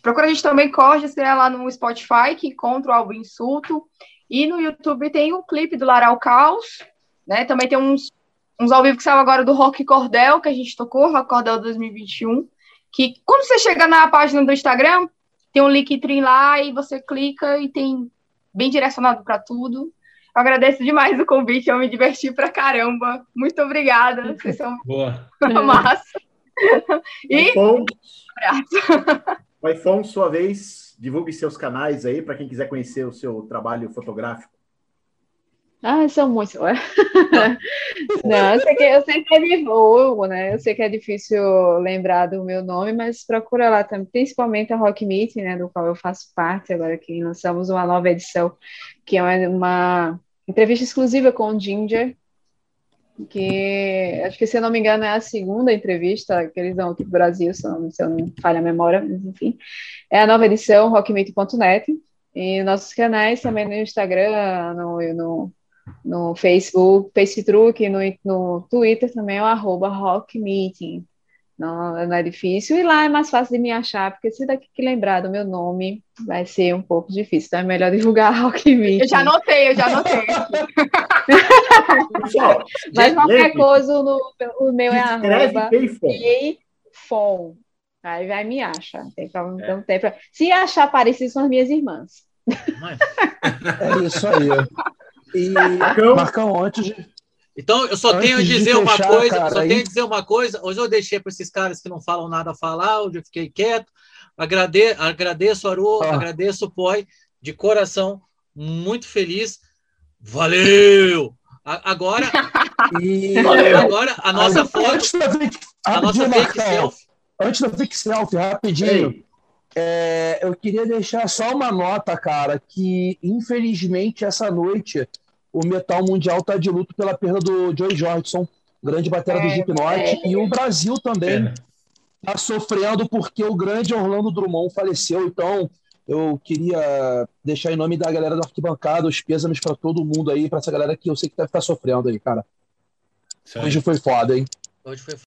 Procura a gente também, Corja, se é lá no Spotify, que encontra o álbum Insulto. E no YouTube tem o clipe do Laral Caos, né? Também tem uns, uns ao vivo que saiu agora do Rock Cordel, que a gente tocou, Rock Cordel 2021. Que quando você chega na página do Instagram, tem um Linktree lá e você clica e tem bem direcionado para tudo. Eu agradeço demais o convite, eu me diverti pra caramba. Muito obrigada, vocês são Boa. muito massa. E Poifon, abraço. Poifon, sua vez, divulgue seus canais aí para quem quiser conhecer o seu trabalho fotográfico. Ah, são muitos. Não, eu sei que, eu sei que é difícil, né? Eu sei que é difícil lembrar do meu nome, mas procura lá também, principalmente a Rock Meeting, né, do qual eu faço parte agora que lançamos uma nova edição, que é uma, entrevista exclusiva com o Ginger, que acho que se eu não me engano é a segunda entrevista que eles dão aqui no Brasil, se eu não, se eu não falha a memória, mas enfim. É a nova edição, rockmeet.net, e nossos canais também no Instagram, no, no no Facebook, Facebook, no, no Twitter também é o arroba rockmeeting. Não, não é difícil. E lá é mais fácil de me achar, porque se daqui que lembrar do meu nome, vai ser um pouco difícil. Então é melhor divulgar Rock Meeting. Eu já anotei, eu já anotei. Mas qualquer coisa, no, o meu é arroba. Fon. Aí vai me acha. Tem então, pra... Se achar parecido, são as minhas irmãs. é isso aí. E, Marcão? Marcão, antes de, Então, eu só Antes tenho a dizer uma coisa, cara, só aí... tenho a dizer uma coisa. Hoje eu deixei para esses caras que não falam nada falar, hoje eu fiquei quieto. Agrade, agradeço, Aru, ah. agradeço o Poi, de coração, muito feliz. Valeu! Agora, e... agora a nossa foto, antes da fake, a nossa fake selfie. Antes da fake selfie, rapidinho. É, eu queria deixar só uma nota, cara, que infelizmente essa noite o metal mundial está de luto pela perda do Joey Jordison, grande bateria é, do Slipknot, é, e o Brasil também está sofrendo porque o grande Orlando Drummond faleceu. Então, eu queria deixar em nome da galera do arquibancada os pêsames para todo mundo aí, para essa galera que eu sei que deve estar tá sofrendo aí, cara. Hoje foi foda, hein? Hoje foi